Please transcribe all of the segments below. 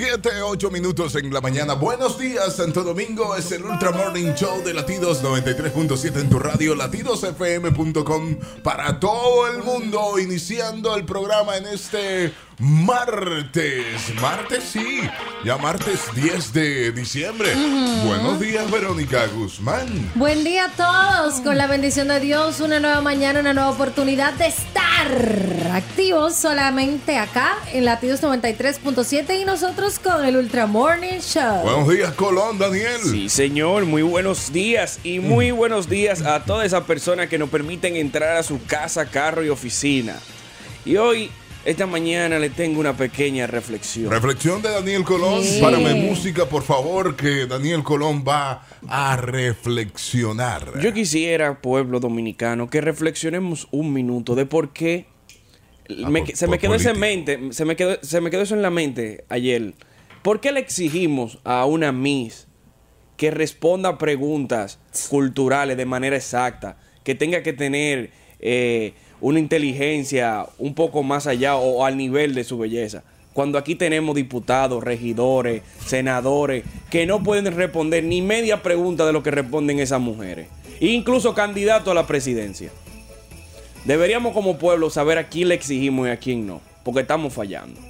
7, 8 minutos en la mañana. Buenos días, Santo Domingo. Es el Ultra Morning Show de Latidos 93.7 en tu radio, latidosfm.com para todo el mundo. Iniciando el programa en este martes. Martes, sí. Ya martes 10 de diciembre. Buenos días, Verónica Guzmán. Buen día a todos. Con la bendición de Dios, una nueva mañana, una nueva oportunidad de estar activos solamente acá en Latidos 93.7 y nosotros con el Ultra Morning Show. Buenos días, Colón, Daniel. Sí, señor, muy buenos días y muy buenos días a todas esas personas que nos permiten entrar a su casa, carro y oficina. Y hoy, esta mañana, le tengo una pequeña reflexión. Reflexión de Daniel Colón. Sí. Párame música, por favor, que Daniel Colón va a reflexionar. Yo quisiera, pueblo dominicano, que reflexionemos un minuto de por qué Ah, me- por- se me quedó eso en mente, se me quedó, se me quedó eso en la mente ayer. ¿Por qué le exigimos a una Miss que responda a preguntas culturales de manera exacta, que tenga que tener eh, una inteligencia un poco más allá o al nivel de su belleza? Cuando aquí tenemos diputados, regidores, senadores que no pueden responder ni media pregunta de lo que responden esas mujeres, incluso candidatos a la presidencia. Deberíamos como pueblo saber a quién le exigimos y a quién no, porque estamos fallando.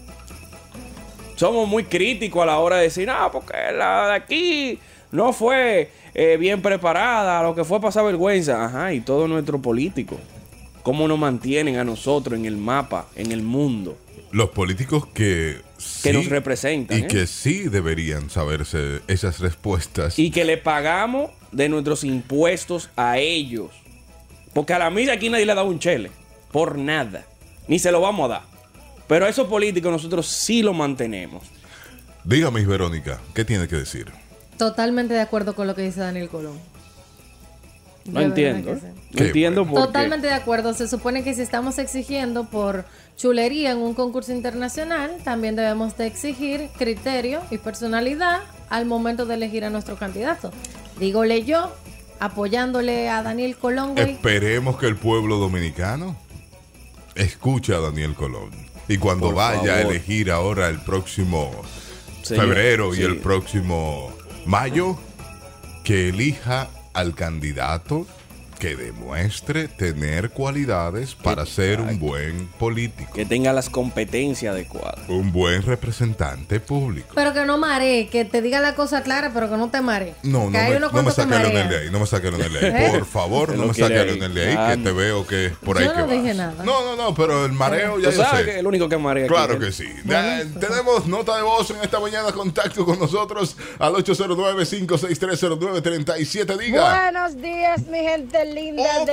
Somos muy críticos a la hora de decir, no, porque la de aquí no fue eh, bien preparada, lo que fue pasar vergüenza. Ajá, y todo nuestro político. ¿Cómo nos mantienen a nosotros en el mapa, en el mundo? Los políticos que sí, nos representan, y ¿eh? que sí deberían saberse esas respuestas. Y que le pagamos de nuestros impuestos a ellos. Porque a la misa aquí nadie le ha dado un chele. Por nada. Ni se lo vamos a dar. Pero a esos políticos nosotros sí lo mantenemos. Dígame, Verónica, ¿qué tiene que decir? Totalmente de acuerdo con lo que dice Daniel Colón. No entiendo. entiendo por qué. Totalmente de acuerdo. Se supone que si estamos exigiendo por chulería en un concurso internacional, también debemos de exigir criterio y personalidad al momento de elegir a nuestro candidato. Dígole yo, apoyándole a Daniel Colón, güey. Esperemos que el pueblo dominicano escuche a Daniel Colón. Y cuando Por vaya a elegir ahora el próximo Señor, febrero sí. y el próximo mayo, que elija al candidato que demuestre tener cualidades para ser un buen político, Que tenga las competencias adecuadas. un buen representante público. Pero que no maree, que te diga la cosa clara, pero que no te maree. No, no que hay me, no me que saque a Leonel de ahí, no me saque a Leonel de ahí. ¿Eh? Por favor, no me saque a Leonel de ahí, que te veo que es por ahí Yo que no vas. dije nada. No, no, no, pero el mareo ya yo sabes sé. que el único que marea Claro es que sí. Ya, tenemos nota de voz en esta mañana, contacto con nosotros al 809-56309-37. Diga. Buenos días, mi gente linda Oh, de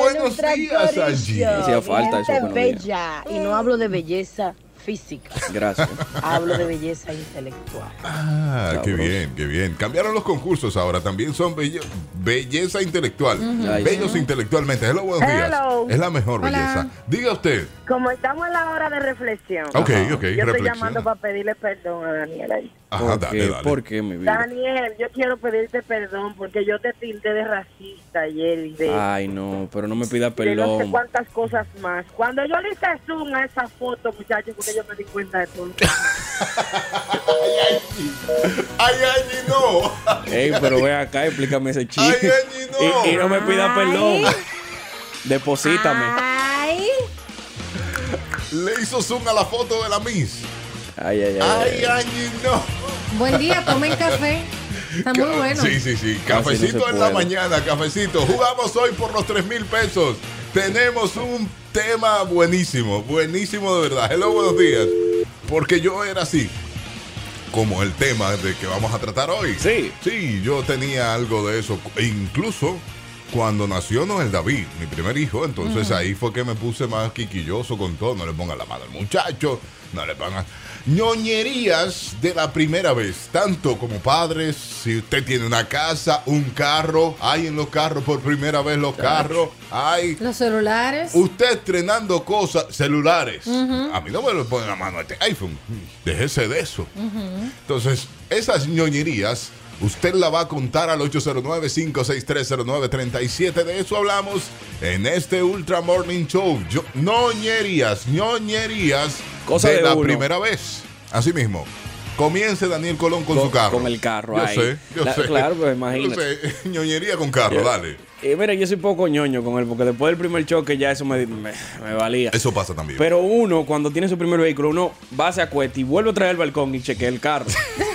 días, Corillo. Angie. Hacía falta eso, bella. Y no hablo de belleza física, Gracias. hablo de belleza intelectual. Ah, qué Sabroso. bien, qué bien. Cambiaron los concursos ahora, también son belle- belleza intelectual. Bellos intelectualmente. Hello, buenos días. Hello. Es la mejor Hola. belleza. Diga usted. Como estamos en la hora de reflexión, Ok, ok, yo estoy llamando para pedirle perdón a Daniel. Ajá, ¿Por dale, qué? dale. ¿Por qué, mi vida? Daniel, yo quiero pedirte perdón porque yo te tildé de racista ayer y de, Ay, no, pero no me pida de no sé perdón. cuántas cosas más. Cuando yo le hice zoom a esa foto, muchachos, porque yo me di cuenta de todo. Ay, Angie, no. Ey, pero ve acá, explícame ese Ay, chiste. Angie, no. Y, y no me pida perdón. Deposítame. Ay, Le hizo zoom a la foto de la Miss. Ay, ay, ay. Ay, Angie, no. buen día, tomen café. Está muy bueno. Sí, sí, sí. Cafecito no en la mañana, cafecito. Jugamos hoy por los 3 mil pesos. Tenemos un tema buenísimo, buenísimo de verdad. Hello, buenos días. Porque yo era así. Como el tema de que vamos a tratar hoy. Sí. Sí, yo tenía algo de eso. E incluso cuando nació Noel David, mi primer hijo, entonces ahí fue que me puse más quiquilloso con todo. No le pongan la mano al muchacho, no le pongan ñoñerías de la primera vez, tanto como padres, si usted tiene una casa, un carro, hay en los carros por primera vez los carros, hay Los celulares. usted estrenando cosas, celulares. A mí no me lo ponen la mano a este iPhone. Déjese de eso. Entonces, esas ñoñerías, usted la va a contar al 809-56309-37. De eso hablamos en este Ultra Morning Show. Yo, ñoñerías, ñoñerías Cosa de, de la uno. primera vez. Así mismo. Comience Daniel Colón con, Con- su carro. con el carro Yo ahí. sé, yo La- sé. claro, pues, Yo imagínate. sé. Ñoñería con carro, dale. Eh, mira, yo soy poco ñoño con él, porque después del primer choque ya eso me, me, me valía. Eso pasa también. Pero uno, cuando tiene su primer vehículo, uno va, se acuesta y vuelve a traer el balcón y chequea el carro.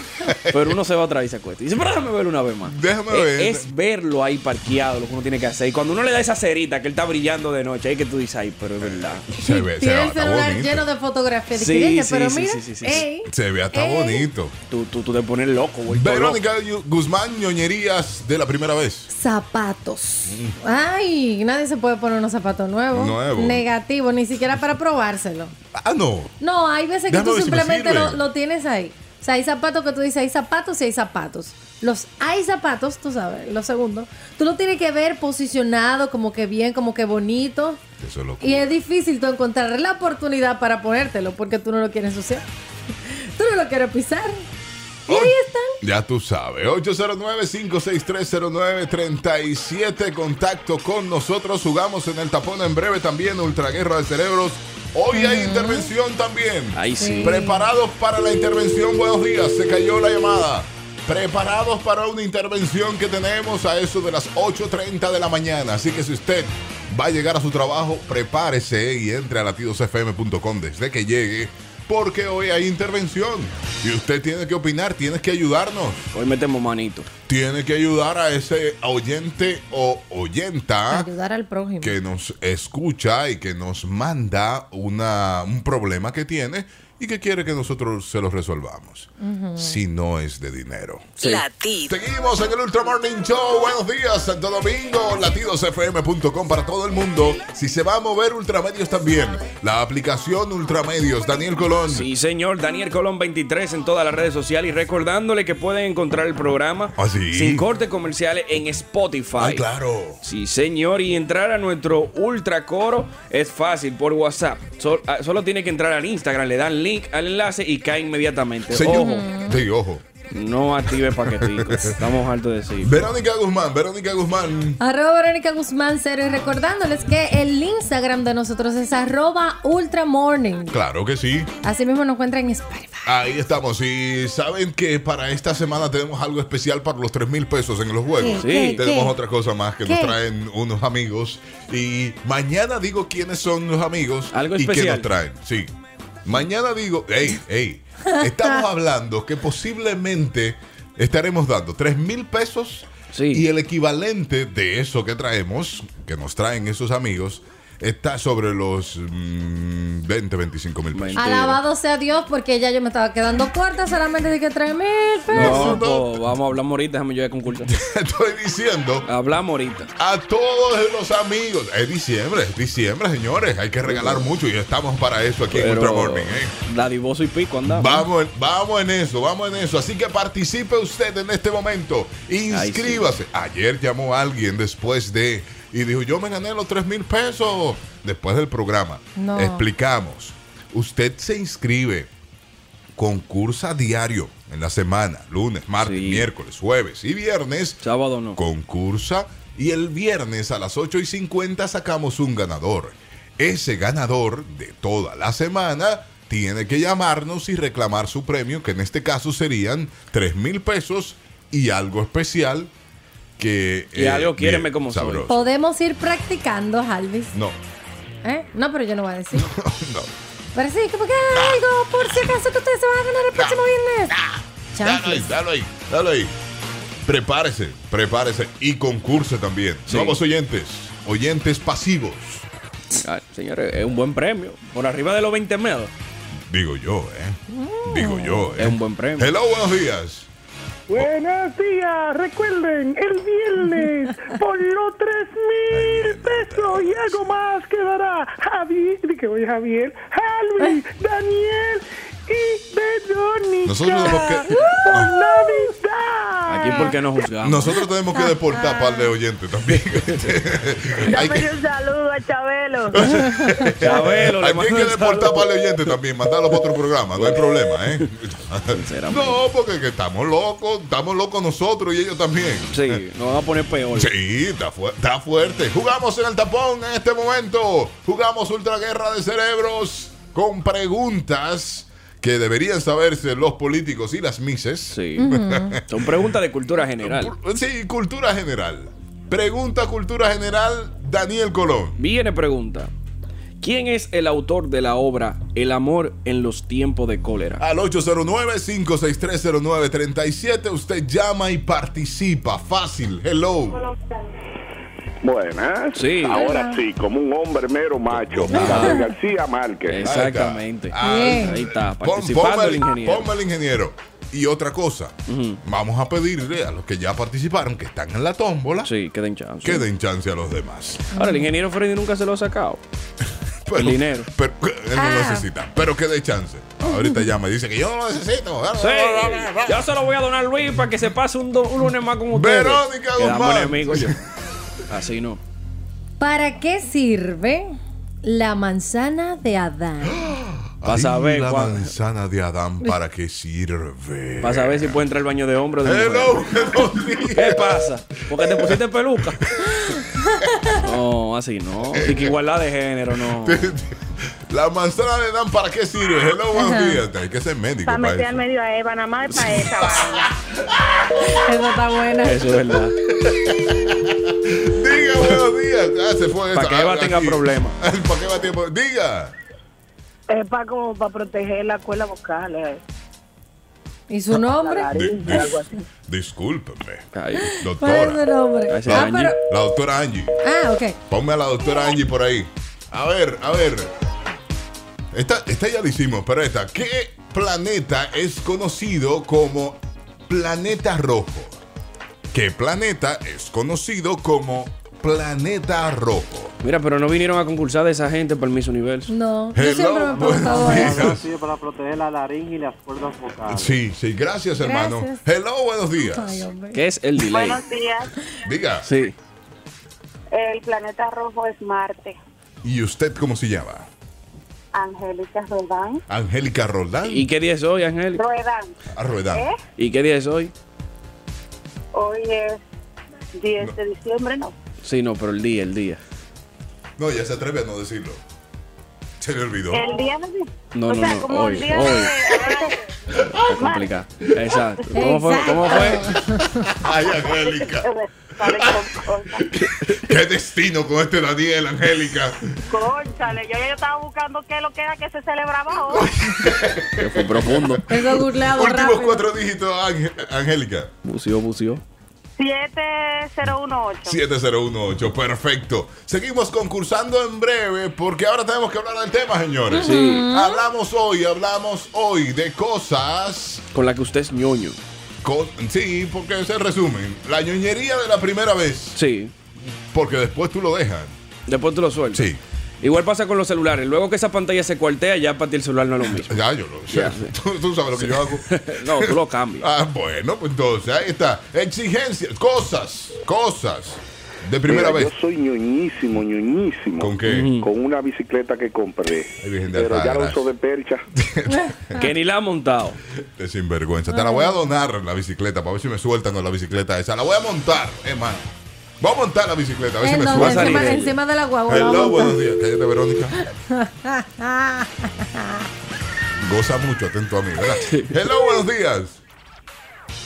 Pero uno se va otra vez y se acuesta. Y dice, pero déjame verlo una vez más. Déjame Eh, ver. Es verlo ahí parqueado, lo que uno tiene que hacer. Y cuando uno le da esa cerita que él está brillando de noche, ahí que tú dices, ay, pero es verdad. se ve, se Tiene ve el celular bonito. lleno de fotografías. Sí, sí, pero sí, mira, sí, sí, sí. ey, Se ve hasta ey. bonito. Tú, tú, tú te pones loco, güey. loco. Verónica Guzmán, ñoñerías de la primera vez. Zapatos. Ay, nadie se puede poner unos zapatos nuevos. Nuevo. Negativo, ni siquiera para probárselo. Ah, no. No, hay veces que Déjame tú si simplemente lo, lo tienes ahí. O sea, hay zapatos que tú dices, hay zapatos y hay zapatos. Los hay zapatos, tú sabes, lo segundo. Tú lo tienes que ver posicionado, como que bien, como que bonito. Eso es lo Y es difícil tú encontrar la oportunidad para ponértelo porque tú no lo quieres ensuciar. tú no lo quieres pisar. Y ahí están. Ya tú sabes. 809-56309-37. Contacto con nosotros. Jugamos en el tapón en breve también. Ultraguerra de Cerebros. Hoy hay intervención también. Ahí sí. Preparados para la intervención. Buenos días. Se cayó la llamada. Preparados para una intervención que tenemos a eso de las 8.30 de la mañana. Así que si usted va a llegar a su trabajo, prepárese y entre a latidosfm.com desde que llegue. Porque hoy hay intervención. Y usted tiene que opinar, tiene que ayudarnos. Hoy metemos manito. Tiene que ayudar a ese oyente o oyenta Ayudar al prójimo. que nos escucha y que nos manda una, un problema que tiene y que quiere que nosotros se lo resolvamos. Si no es de dinero. Latido. Seguimos en el Ultra Morning Show. Buenos días, Santo Domingo. Latidosfm.com para todo el mundo. Si se va a mover Ultramedios también. La aplicación Ultramedios. Daniel Colón. Sí, señor. Daniel Colón 23 en todas las redes sociales. Y recordándole que pueden encontrar el programa Ah, sí. sin cortes comerciales en Spotify. Ay, claro. Sí, señor. Y entrar a nuestro ultra coro es fácil por WhatsApp. Sol- ah, solo tiene que entrar al Instagram, le dan link al enlace y cae inmediatamente. Señor. Ojo, Sí, ojo. no active paqueticos. Estamos hartos de decir. Verónica Guzmán. Verónica Guzmán. Arroba Verónica Guzmán Cero y recordándoles que el Instagram de nosotros es arroba ultramorning. Claro que sí. Así mismo nos encuentran en Spotify. Ahí estamos. Y saben que para esta semana tenemos algo especial para los 3 mil pesos en los juegos. Sí. ¿Qué? Tenemos ¿Qué? otra cosa más que nos traen unos amigos. Y mañana digo quiénes son los amigos Algo y qué nos traen. Sí. Mañana digo, hey, hey, estamos hablando que posiblemente estaremos dando 3 mil pesos Sí. y el equivalente de eso que traemos, que nos traen esos amigos, está sobre los mm, 20, 25 mil pesos. Alabado sea Dios porque ya yo me estaba quedando corta solamente de que 3 mil pesos. No, no. pues, vamos a hablar ahorita. Déjame yo de concurso. Estoy diciendo Hablamos ahorita. a todos los amigos. Es diciembre, es diciembre, señores. Hay que regalar mucho y estamos para eso aquí en Ultra Morning. ¿eh? Dadivoso y pico andamos. Vamos, vamos en eso, vamos en eso. Así que participe usted en este momento. Inscríbase. Ayer llamó alguien después de. Y dijo: Yo me gané los 3 mil pesos. Después del programa. No. Explicamos. Usted se inscribe. Concursa diario en la semana. Lunes, martes, Sí. miércoles, jueves y viernes Sábado no. concursa y el viernes a las 8 y 50 sacamos un ganador. Ese ganador de toda la semana tiene que llamarnos y reclamar su premio, que en este caso serían 3 mil pesos y algo especial que... Y algo quiéreme bien, como soy. sabroso. Podemos ir practicando, Alvis. No, ¿Eh? No, pero yo no voy a decir. no. Pero sí, como que algo, por si acaso que ustedes se van a ganar el próximo viernes. Dale ahí, dale ahí, dale ahí. Prepárese, prepárese y concurse también. Sí. Nuevos oyentes, oyentes pasivos. Ay, señores, es un buen premio. Por arriba de los 20 mil. Digo yo, ¿eh? Digo yo, ¿eh? Es un buen premio. Hello, buenos días. Buenos días, recuerden, el viernes por los tres mil pesos y algo más quedará. Javier, que voy Javier, Alvin, Daniel y Verónica. Nosotros tenemos que- Navidad. Aquí porque no juzgamos. Nosotros tenemos que deportar par de oyentes también. hay que, un saludo a Chabelo. Chabelo, le aquí hay que deportar par de oyentes también, mandarlos para otro programa, no hay problema, ¿eh? Sinceramente. No, porque que estamos locos, estamos locos nosotros y ellos también. Sí, nos van a poner peor. Sí, está, fu- está fuerte. Jugamos en el tapón en este momento. Jugamos Ultra Guerra de Cerebros con preguntas que deberían saberse los políticos y las mises. Sí. Son preguntas de cultura general. Sí, cultura general. Pregunta cultura general, Daniel Colón. Viene pregunta. ¿Quién es el autor de la obra El amor en los tiempos de cólera? Al 809-56309-37 usted llama y participa. Fácil. Hello. Buenas. Sí. Ahora sí, como un hombre mero macho. Gabriel García Márquez. Exactamente. Ah. Ahí está, participando ponme el ingeniero. ponme al ingeniero. Y otra cosa, vamos a pedirle a los que ya participaron, que están en la tómbola, Sí, que den chance. que den chance a los demás. Ahora, el ingeniero Freddy nunca se lo ha sacado. Pero, El dinero. Pero, él no Ah. necesita, pero que dé chance. Ahorita llama y dice que yo no lo necesito. Sí, yo se lo voy a donar a Luis para que se pase un, do- un lunes más con ustedes. Verónica Guzmán. Así no. ¿Para qué sirve la manzana de Adán? Pa' Ay, saber la manzana de Adán, ¿para qué sirve? Para saber si puede entrar al baño de hombre o de. Hello. ¿Qué pasa? Porque te pusiste peluca. No, así no. Así que igualdad de género, no. La manzana de Adán, ¿para qué sirve? Hello, buenos días. Hay que ser médico Para meter al medio a Eva, nada más es para esa vaina. Eso está buena. Eso es verdad. Diga, buenos días. Ah, se fue Para esa. que Eva tenga problemas. ¿Para que Eva tenga problemas? Diga. Es para como para proteger la cuerda vocal. eh. ¿Y su nombre? Discúlpeme. Ay, ¿Cuál es su Doctora. Ah. La doctora Angie. Ah, ok. Ponme a la doctora Angie por ahí. A ver, a ver. Esta, esta ya la hicimos, pero esta. ¿Qué planeta es conocido como planeta rojo? ¿Qué planeta es conocido como planeta rojo? Mira, pero no vinieron a concursar de esa gente para el Miss Universo. No, yo Hello, siempre me he preguntado buenos eso. días. sirve para proteger la laringe y las cuerdas vocales. Sí, sí, gracias, hermano. Gracias. Hello, buenos días. Ay, hombre. ¿Qué es el delay? Buenos días. Diga, Sí. El planeta rojo es Marte. ¿y usted cómo se llama? Angélica Rodán. Angélica Roldán. ¿Y qué día es hoy, Ángel? Ruedan. Arruedán. ¿Eh? ¿Y qué día es hoy? Hoy es 10 de diciembre, ¿no? Sí, no, pero el día, el día. No, ya se atreve a no decirlo. Se le olvidó. El día de... No, o no, sea, no, como hoy, el día hoy. de... Es complicado. Exacto. ¿Cómo fue? ¿Cómo fue? Ay, Angélica. Qué destino con este Daniel, Angélica. Cónchale, yo ya estaba buscando qué es lo que era que se celebraba hoy. Que fue profundo. Eso googleado Últimos rápido. cuatro dígitos, Angélica. Bució, bució. 7018. 7018, perfecto. Seguimos concursando en breve porque ahora tenemos que hablar del tema, señores. Sí. Hablamos hoy, hablamos hoy de cosas. Con la que usted es ñoño. sí, porque se resumen. La ñoñería de la primera vez, Sí. porque después tú lo dejas. Después tú lo sueltas. Sí. Igual pasa con los celulares. Luego que esa pantalla se cuartea, ya para ti el celular no es lo mismo. Ya, yo lo sé. Ya, sí. Tú, tú sabes lo que yo hago. no, tú lo cambias. Ah, bueno, pues entonces ahí está. Exigencias, cosas, cosas. De primera Mira, vez. Yo soy ñoñísimo, ñoñísimo. ¿Con qué? Con una bicicleta que compré. Ay, Pero ya la uso de percha. Que ni la ha montado. De sinvergüenza. Te la voy a donar la bicicleta para ver si me sueltan con la bicicleta esa. La voy a montar, hermano. Voy a montar la bicicleta, a ver si ¿En me sueltan. Encima, encima de la guagua. Hello, buenos días. Cállate, Verónica. Goza mucho, atento a mí, ¿verdad? Hello, buenos días.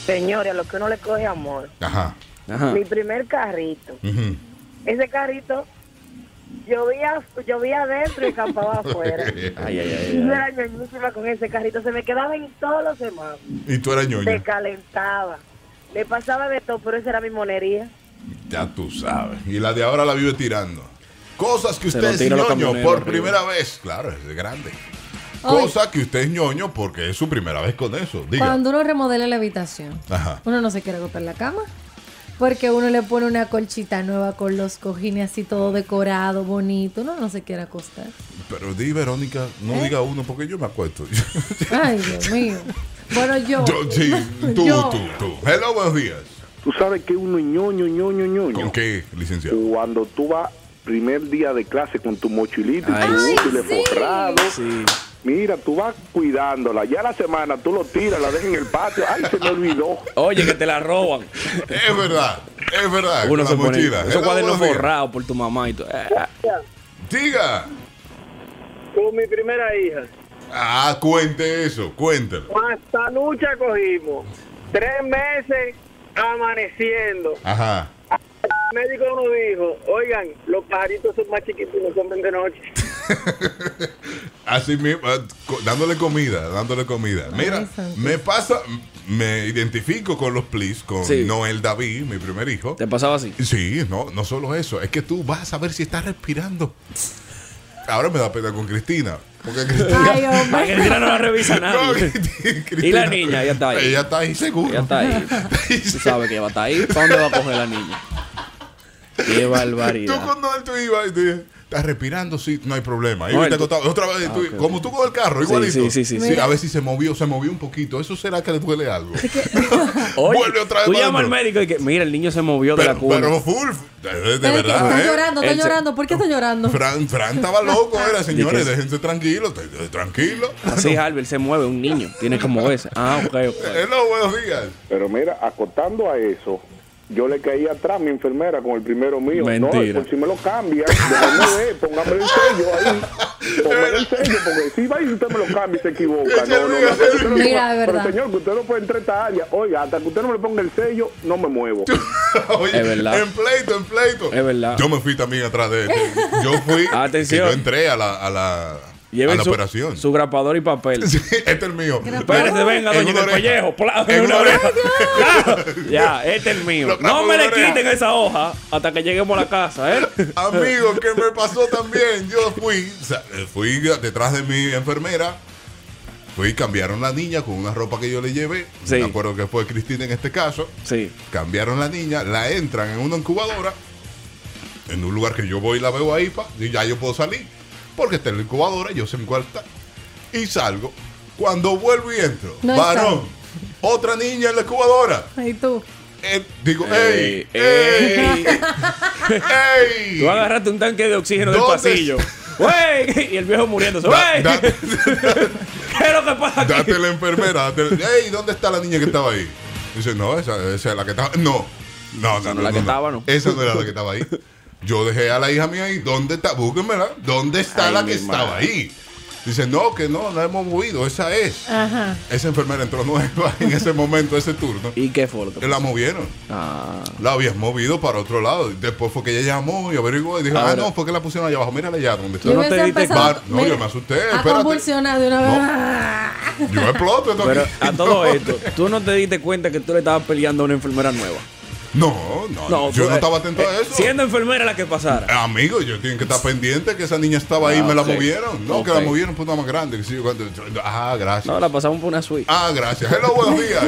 Señores, a lo que uno le coge amor. Ajá. Ajá. Mi primer carrito. Ujú. Ese carrito llovía, llovía adentro y campaba afuera. Ay, ay, ay. Yo era ñoñísima con ese carrito. Se me quedaba en todos los demás. y tú eras ñoño. Se calentaba. Le pasaba de todo, pero esa era mi monería. Ya tú sabes. Y la de ahora la vive tirando. Cosas que usted es ñoño por arriba. primera vez. Claro, es grande. Oye. Cosa que usted es ñoño porque es su primera vez con eso. Diga. Cuando uno remodela la habitación, Ajá. uno no se quiere acostar en la cama. Porque uno le pone una colchita nueva con los cojines así todo decorado, bonito. Uno no se quiere acostar. Pero di, Verónica, no ¿Eh? diga uno porque yo me acuesto. Ay, Dios mío. Bueno, yo. Yo, sí, tú, Yo. tú, tú. Hello, buenos días. Tú sabes que uno ñoño, ñoño, ñoño. ¿Con qué, licenciado? Cuando tú vas primer día de clase con tu mochilita y tu sí. útil forrado. Sí. Mira, tú vas cuidándola. Ya la semana tú lo tiras, la dejas en el patio. Ay, se me olvidó. Oye, que te la roban. Es verdad, es verdad. Uno con se pone mochila. esos cuadernos forrados por tu mamá y todo. Eh, Diga. Con mi primera hija. Ah, cuente eso, cuéntelo. Hasta lucha cogimos. Tres meses amaneciendo. Ajá. El médico nos dijo, oigan, los pajaritos son más chiquitos y no comen de noche. Así mismo, co- dándole comida, dándole comida. Mira, me pasa, me identifico con los Please, con Sí. Noel David, mi primer hijo. ¿Te pasaba así? Sí, no, no solo eso, es que tú vas a saber si estás respirando. Ahora me da pena con Cristina. Porque Cristina. Ay, A hombre. Cristina no la revisa No, nadie. Cristina- Y la niña, ella está ahí. Ella está ahí seguro. Ella está ahí. Tú sabes que ella va a estar ahí. ¿Para dónde va a coger la niña? Qué Tú barbaridad. con Noel tú ibas y tú dices, estás respirando, sí, no hay problema. Te tú- otra vez, tú- ok. como tú con el carro, igualito. sí, sí, sí, sí. a ver si se movió, se movió un poquito. ¿Eso será que le duele algo? Oye, Vuelve otra vez tú llamas al médico y que, mira, el niño se movió de la cuna. pero full, de, verdad. está ¿eh? llorando, está llorando. ¿Por qué está llorando? Fran, Fran estaba loco, era señores, que- déjense tranquilos, t- t- tranquilo. Así, Albert, se mueve un niño. Tiene como ese. Ah, ok, ok. Buenos días. Pero mira, acotando a eso, yo le caí atrás a mi enfermera con el primero mío. Mentira. No, por si me lo cambian, déjame ver, póngame el sello ahí. Póngame el sello, porque si va y usted me lo cambia y se equivoca. No, no, no, no Mira, verdad. Pero señor, que usted no puede entrar a esta área. Oiga, hasta que usted no me ponga el sello, no me muevo. Oye, Es verdad. En pleito, en pleito. Es verdad. Yo me fui también atrás de él. Yo fui. Atención. Yo entré a la, a la, a Lleven la su, operación. su grapador y papel. Sí, este es el mío. Espérese, venga, En doña, del pellejo. pla- En una oreja. Claro. Ya, este es el mío. Lo No me le oreja. quiten esa hoja hasta que lleguemos a la casa, ¿eh? Amigo, que me pasó también. Yo fui, o sea, fui detrás de mi enfermera. Fui, cambiaron la niña con una ropa que yo le llevé. Sí. Me acuerdo que fue Cristina en este caso. Sí. Cambiaron la niña, la entran en una incubadora. En un lugar que yo voy y la veo ahí, pa, y ya yo puedo salir. Porque está en la incubadora, yo sé en cuál está. Y salgo. Cuando vuelvo y entro, No varón, otra niña en la incubadora. ¿Y tú? Eh, digo, Ey, ¡ey! ¡ey! ¡ey! Tú agarraste un tanque de oxígeno del ¿Dónde pasillo. ¡Wey! Y el viejo muriéndose. ¡Wey! da- ¿Qué es lo que pasa aquí? Date la enfermera. Date, ¡Ey! ¿Dónde está la niña que estaba ahí? Dice, no, esa, esa es la que estaba. No, no, no. no no, es la no, que no. estaba, ¿no? Esa no era la que estaba ahí. Yo dejé a la hija mía ahí. ¿Dónde está? Búsquenmela. ¿Dónde está Ay, la que estaba madre. ahí? Dice, no, que no, la hemos movido. Esa es. Ajá. Esa enfermera entró nueva en ese momento, ese turno. ¿Y qué fue lo que La movieron. Ah. La habían movido para otro lado. Después fue que ella llamó y averiguó y dijo, ah, no, fue que la pusieron allá abajo. Mírala allá donde está. Tú no Yo te diste cuenta. No, mira, yo me asusté, A convulsionar de una vez. Yo exploto Pero a todo esto, ¿tú no te diste cuenta que tú le estabas peleando a una enfermera nueva? No, no, yo tú, no eh, estaba atento a eh, eso. Siendo enfermera la que pasara. Amigo, yo tengo que estar pendiente que esa niña estaba ahí y Ah, me la movieron. No, que la movieron por una más grande. que sí, cuando- Ah, gracias. No, la pasamos por una suite. Ah, gracias. Hello, buenos días.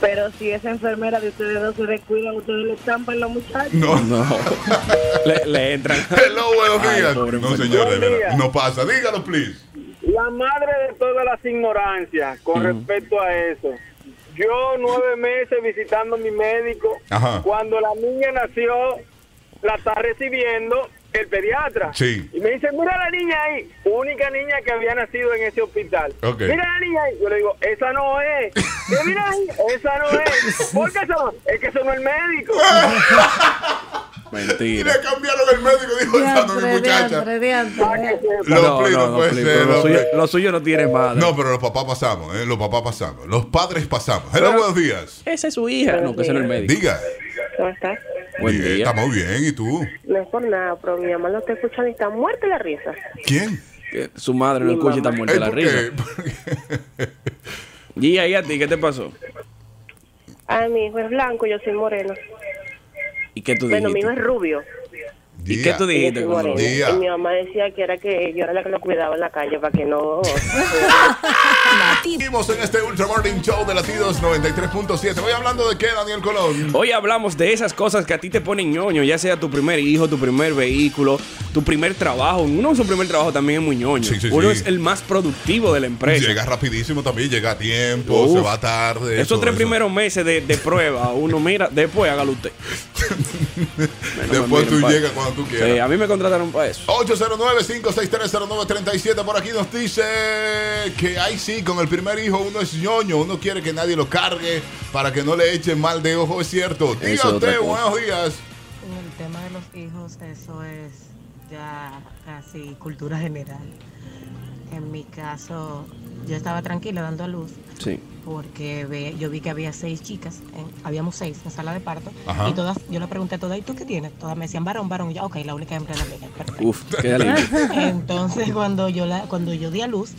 Pero si esa enfermera de ustedes no se descuidan, ustedes le estampan los muchachos. No. No. le, le entran. Hello, buenos Ay, días. pobre No, señores, día. no pasa. Dígalo, please. La madre de todas las ignorancias con respecto a eso. Yo nueve meses visitando a mi médico. Ajá. Cuando la niña nació, la está recibiendo el pediatra. Sí. Y me dice, mira la niña ahí. Única niña que había nacido en ese hospital. Ok. Mira la niña ahí. Yo le digo, esa no es. "Eh, mira ahí, esa no es. ¿Por qué eso? Es que eso no es el médico. Y Mentira. le cambiaron el médico, dijo no es mi muchacha. no, no, no no, pero lo, los suyo, please. lo suyo no tiene madre. No, pero los papás pasamos, ¿eh? Los papás pasamos. Los padres pasamos. Hello, buenos días. Esa es su hija. No, que ese no es el médico. Diga. ¿Cómo estás? Buen Bien, día. Estamos bien, ¿y tú? No es por nada, pero mi mamá no te escucha ni está muerta la risa. ¿Quién? Que Su madre no Mi escucha y está muerta Ey, la ¿por risa. qué? ¿Por qué? Y ahí a ti, ¿qué te pasó? Ah, mi hijo es blanco, yo soy moreno. ¿Y qué tú Bueno, mi hijo dijiste? es rubio. ¿Y qué tú dijiste? Día. Y mi mamá decía que era que yo era la que lo cuidaba en la calle para que no... Seguimos en este Ultra Morning Show de Latidos 93.7. Voy hablando de qué, Daniel Colón. Hoy hablamos de esas cosas que a ti te ponen ñoño, ya sea tu primer hijo, tu primer vehículo, tu primer trabajo. Uno su primer trabajo también es muy ñoño. Sí, sí, Uno sí. es el más productivo de la empresa. Llega rapidísimo también, llega a tiempo, Uf. se va tarde. Esos todo tres eso. primeros meses de, de prueba, uno mira, después hágalo usted. Después miren tú llegas cuando tú Sí, quieras. a mí me contrataron para eso. 809-56309-37 por aquí nos dice que ahí sí, con el primer hijo uno es ñoño, uno quiere que nadie lo cargue para que no le echen mal de ojo, es cierto. Diga usted, buenos días. En el tema de los hijos, eso es ya casi cultura general. En mi caso, yo estaba tranquila dando a luz Sí. Porque ve- yo vi que había seis chicas, en- habíamos seis en sala de parto, Ajá. y todas, yo le pregunté a todas, ¿y tú qué tienes? Todas me decían varón, varón, y yo, ok, la única hembra era la mía, perfecto. Uf, qué. Entonces, cuando yo, la, cuando yo di a luz,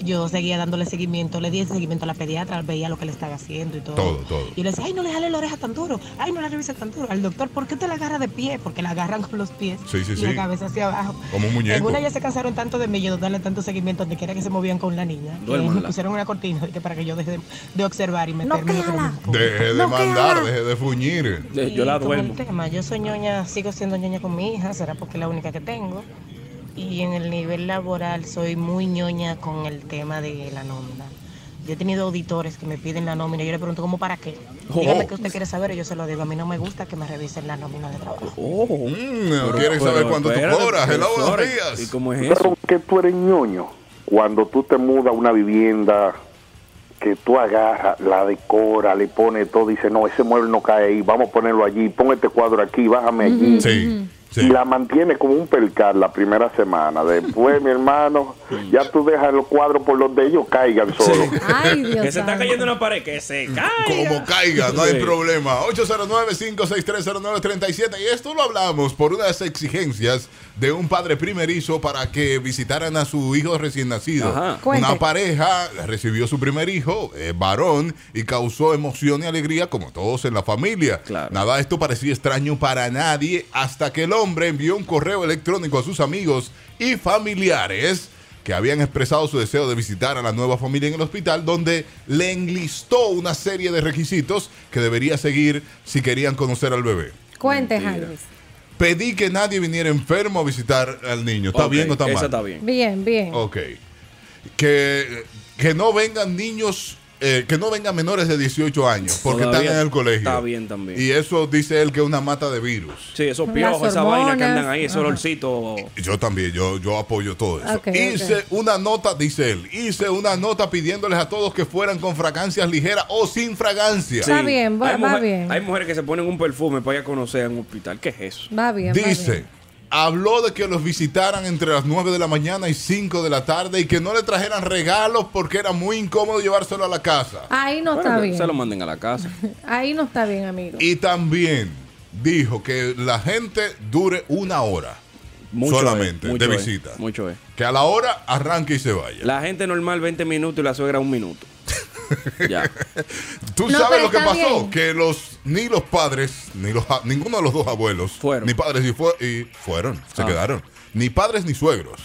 yo seguía dándole seguimiento, le di el seguimiento a la pediatra, veía lo que le estaba haciendo y todo. Todo, todo. Y le decía, ay, no le jale la oreja tan duro, ay, no la revise tan duro. Al doctor, ¿por qué te la agarra de pie? Porque la agarran con los pies Sí, sí, y sí. la cabeza hacia abajo. Como un muñeco. una ya se cansaron tanto de mí, yo de darle tanto seguimiento donde quiera que se movían con la niña. Que me pusieron una cortina que para que yo deje de, de observar y meterme no. Deje de No, mandar, deje de fuñir. Eh, Yo la Y el duermo. tema, yo soy ñoña, sigo siendo ñoña con mi hija, será porque es la única que tengo. Y en el nivel laboral soy muy ñoña con el tema de la nómina. Yo he tenido auditores que me piden la nómina y yo le pregunto, ¿cómo para qué? Oh. Dígame qué usted quiere saber y yo se lo digo. A mí no me gusta que me revisen la nómina de trabajo. Oh. Mm, ¿Quieres saber cuánto tú cobras? Hello, buenos días. ¿Y cómo es Pero eso? que tú eres ñoño. Cuando tú te mudas a una vivienda que tú agarras, la decora, le pones todo, dice, no, ese mueble no cae ahí, vamos a ponerlo allí, pon este cuadro aquí, bájame allí. Sí, sí. Y la mantiene como un percal la primera semana. Después, mi hermano, ya tú dejas los cuadros por donde ellos caigan solos. Ay, Dios Que se está cayendo una pared, que se caiga. Como caiga, no hay Sí. problema. 809-5630937. Y esto lo hablamos por unas exigencias de un padre primerizo para que visitaran a su hijo recién nacido. Ajá. Una pareja recibió su primer hijo, eh, varón, y causó emoción y alegría como todos en la familia. Claro. Nada, esto parecía extraño para nadie hasta que el hombre envió un correo electrónico a sus amigos y familiares que habían expresado su deseo de visitar a la nueva familia en el hospital, donde le enlistó una serie de requisitos que debería seguir si querían conocer al bebé. Cuente, Mentira. Pedí que nadie viniera enfermo a visitar al niño. ¿Está bien o está mal? Esa está bien. Bien, bien. Ok. Que, que no vengan niños, eh, que no vengan menores de 18 años, porque Todavía están en el colegio. está bien también. Y eso dice él que es una mata de virus. Sí, esos piojos, esa vaina que andan ahí, ese olorcito. Yo también, yo, yo apoyo todo eso. Hice una nota, dice él, hice una nota pidiéndoles a todos que fueran con fragancias ligeras o sin fragancia. Está bien, va- hay va mujer- bien. Hay mujeres que se ponen un perfume para ir a conocer en un hospital. ¿Qué es eso? Va bien. va Dice, bien. Habló de que los visitaran entre las 9 de la mañana y 5 de la tarde y que no le trajeran regalos porque era muy incómodo llevárselo a la casa. Ahí no Bueno, está bien. Se lo manden a la casa. Ahí no está bien, amigo. Y también dijo que la gente dure una hora Mucho solamente es, mucho de es, visita. mucho es. Que a la hora arranque y se vaya. La gente normal 20 minutos y la suegra un minuto. ya. Tú No, sabes lo que pasó, bien. que los ni los padres, ni los ninguno de los dos abuelos, Fueron. ni padres y, fue- y fueron, se Ah. quedaron. Ni padres ni suegros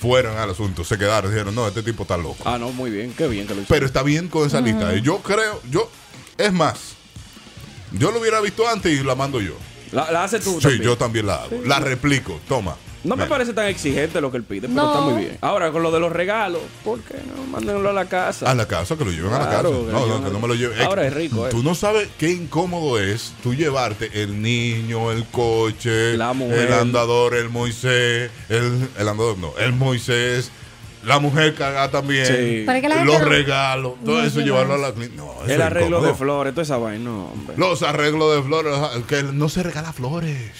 fueron al asunto, se quedaron, dijeron, "No, este tipo está loco." Ah, no, muy bien. Qué bien que lo hizo. Pero está bien con esa lista. Y Yo creo, yo es más, yo lo hubiera visto antes y la mando yo. La, la hace tú Sí, también. yo también la hago. La replico. Toma. No me parece tan exigente lo que él pide, pero No. está muy bien. Ahora, con lo de los regalos, ¿por qué no? Mándenlo a la casa. A la casa, que lo lleven a la casa. que No, no, que no me lo lleven. Ahora es rico, eh. Tú no sabes qué incómodo es tú llevarte el niño, el coche, La mujer. el andador, el Moisés, el, el andador no, el Moisés, la mujer cagada también, Sí. Para que la gente los regalos, todo no eso lleva llevarlo a la clínica. No, el arreglo incómodo. de flores, toda esa vaina, no, hombre. Los arreglos de flores, que no se regala flores.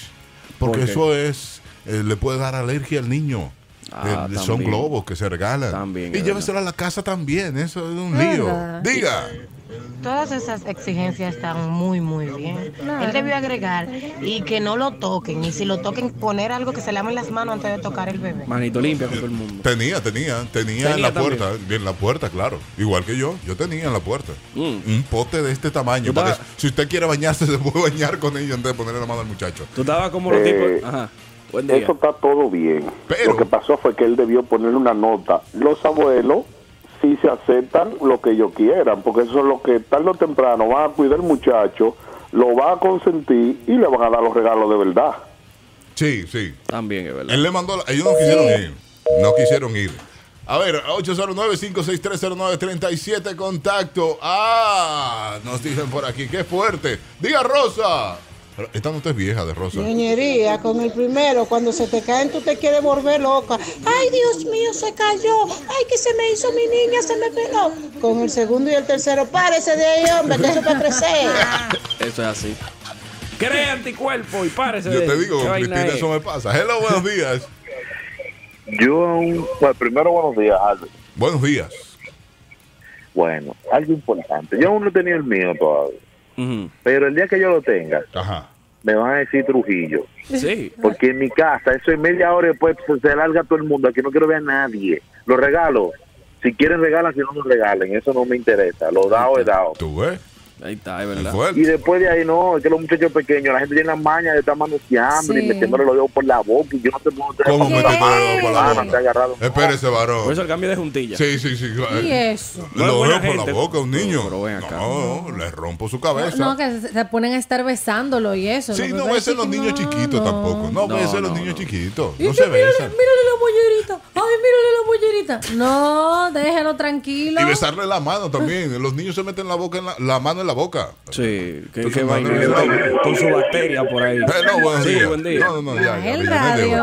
Porque eso es, eh, le puede dar alergia al niño. Ah, Eh, son globos que se regalan. También, y es lléveselo a la casa también. Eso es un lío. verdad. Diga. Todas esas exigencias están muy, muy bien. Claro. Él debió agregar y que no lo toquen. Y si lo toquen, poner algo que se lamen las manos antes de tocar el bebé. Manito limpia con todo el mundo. Tenía, tenía, tenía, en la también. puerta. En la puerta, claro. Igual que yo. Yo tenía en la puerta. Mm. Un pote de este tamaño. Para si usted quiere bañarse, se puede bañar con ello antes de ponerle la mano al muchacho. Tú estabas como los Eh, tipos. Ajá. Buen día. Eso está todo bien. Pero- Lo que pasó fue que él debió ponerle una nota. Los abuelos sí se aceptan lo que ellos quieran, porque eso es lo que tarde o temprano van a cuidar al muchacho, lo va a consentir y le van a dar los regalos de verdad. Sí, sí. También es verdad. Él le mandó, la- ellos no quisieron ir. No quisieron ir. A ver, 809-56309-37, contacto. Ah, nos dicen por aquí, qué fuerte. Diga Rosa. Pero Esta nota es vieja de Rosa. Ñoñería, con el primero, cuando se te caen tú te quieres volver loca. Ay, Dios mío, se cayó. Ay, que se me hizo mi niña, se me peló. Con el segundo y el tercero, párese de ahí, hombre, que eso va a crecer. Eso es así. Crea anticuerpo y párese Yo de- te digo, ¿qué con vaina Cristina es? eso me pasa. Hello, buenos días. Yo, aún- bueno, primero buenos días, Albert. Buenos días. Bueno, algo importante. Yo aún no tenido el mío todavía. Pero el día que yo lo tenga, me van a decir Trujillo. Sí. Porque en mi casa, eso es media hora y después pues, se larga todo el mundo. Aquí no quiero ver a nadie. Los regalos, si quieren regalan, si no nos regalen. Eso no me interesa. Lo dado es dado. ¿Tú ves? Ahí está, es verdad. Y después de ahí, no, es que los muchachos pequeños, la gente tiene la maña de estar manoseando Sí. y metiéndole los dedos por la boca. Y yo no te puedo ¿Cómo metiéndole los dedos por la boca? Te agarrado. Espérese, varón. Por eso el cambio de juntilla. Sí, sí, sí. ¿Y eso? Lo No veo por la boca a un niño. Pero ven acá. No, le rompo su cabeza. No, que se ponen a estar besándolo y eso. Sí, no besen los niños chiquitos tampoco. No, No, besen los no, niños chiquitos. No se mírale, besan. mírale la mollerita. Ay, mírale la mollerita. No, déjelo tranquilo. Y besarle la mano también. Los niños se meten la boca en la, la mano en la boca. Sí, que, vaina, con su bacteria por ahí. Eh, no, buenos Sí, días. buen día. No, no, no, ya, radio.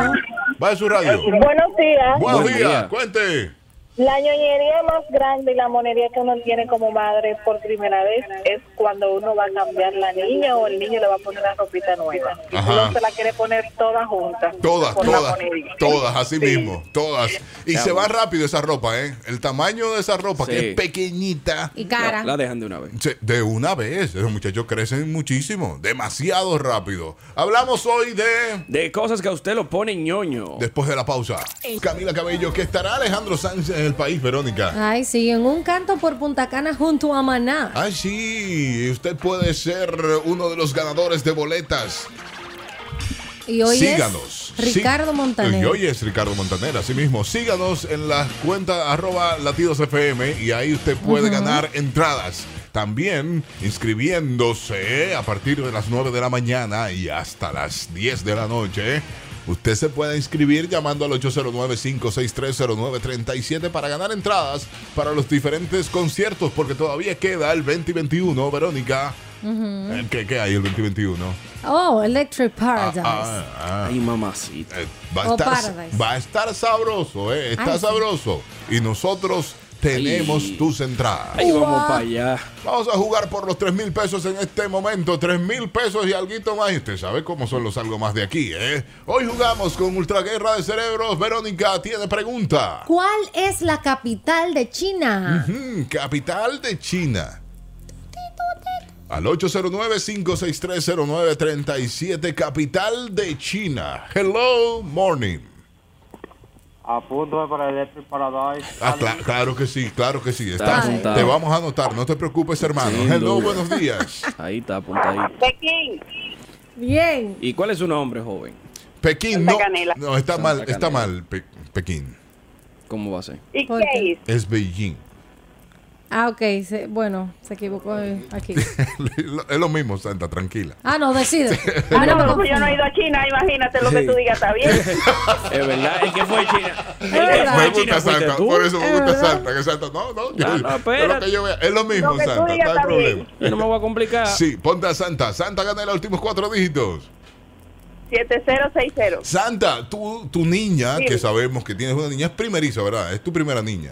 Va a su radio. Buenos días. Buenos Buen días. día. Cuente. La ñoñería más grande y la monería que uno tiene como madre por primera vez es cuando uno va a cambiar la niña o el niño le va a poner una ropita nueva. Y Ajá. uno se la quiere poner toda junta. Todas, la todas, monería. todas, así Sí. mismo, todas. Y Ya, se va rápido esa ropa, ¿eh? El tamaño de esa ropa, que es pequeñita. Y cara. La, la dejan de una vez. Se- De una vez, esos muchachos crecen muchísimo, demasiado rápido. Hablamos hoy de... De cosas que a usted lo pone ñoño. Después de la pausa, Camila Cabello, que estará Alejandro Sánchez en el país, Verónica. Ay, sí, en un canto por Punta Cana junto a Maná. Ay, sí, usted puede ser uno de los ganadores de boletas. Y hoy Síganos. es Ricardo Sí. Montaner. Y hoy es Ricardo Montaner, así mismo. Síganos en la cuenta arroba latidos FM y ahí usted puede Ujú. ganar entradas. También inscribiéndose a partir de las 9 de la mañana y hasta las 10 de la noche. Usted se puede inscribir llamando al 809-5630937 para ganar entradas para los diferentes conciertos, porque todavía queda el 2021, Verónica. ¿Qué, qué hay el 2021? Oh, Electric Paradise. Ah, ah. Ay, mamacita. Eh, va, a estar, Paradise. va a estar sabroso, ¿eh? Está Ay, sí. sabroso. Y nosotros tenemos Ay. tus entradas. Ahí vamos para allá. Vamos a jugar por los 3 mil pesos en este momento. 3 mil pesos y algo más. Y usted sabe cómo son los algo más de aquí, ¿eh? Hoy jugamos con Ultra Guerra de Cerebros. Verónica tiene pregunta. ¿Cuál es la capital de China? Capital de China. Al 809-5630937, capital de China. Hello, morning. A punto para el Paradise. Ah, cla- claro que sí, claro que sí. Está te vamos a anotar, no te preocupes, hermano. Sin Hello, duda. buenos días. Ahí está apuntadito. Pekín. Bien. ¿Y cuál es su nombre, joven? Pekín, no. No, está Santa mal, está Canela. mal, Pe- Pekín. ¿Cómo va a ser? ¿Y ¿Por qué qué? es? Es Beijing. Ah, ok. se- bueno, se equivocó eh, aquí. es lo mismo, Santa, tranquila. Ah, no, decide. Ah, A mí no me como yo no he ido a China, imagínate lo que tú digas, está bien. Es verdad, el que fue a China. El que verdad. fue Me a China gusta fuiste Santa, tú. por eso me gusta. Santa, que Santa, no, no, yo- No, lo que yo vea, es lo mismo, Lo que tú Santa, no hay problema. Yo no me voy a complicar. Sí, ponte a Santa. Santa gana los últimos cuatro dígitos. 7060. Santa, tú, tu niña, Sí. que sabemos que tienes una niña, es primeriza, ¿verdad? Es tu primera niña.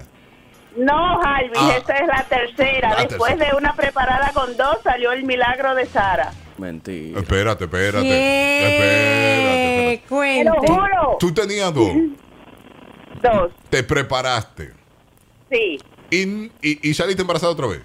No, Jalvis, Ah. esta es la tercera. La Después tercera. de una preparada con dos salió el milagro de Sara. Mentira. Espérate, espérate. ¿Qué? Espérate, espérate. Te lo juro. Tú tenías dos, Dos, te preparaste sí. y, y, y saliste embarazada otra vez.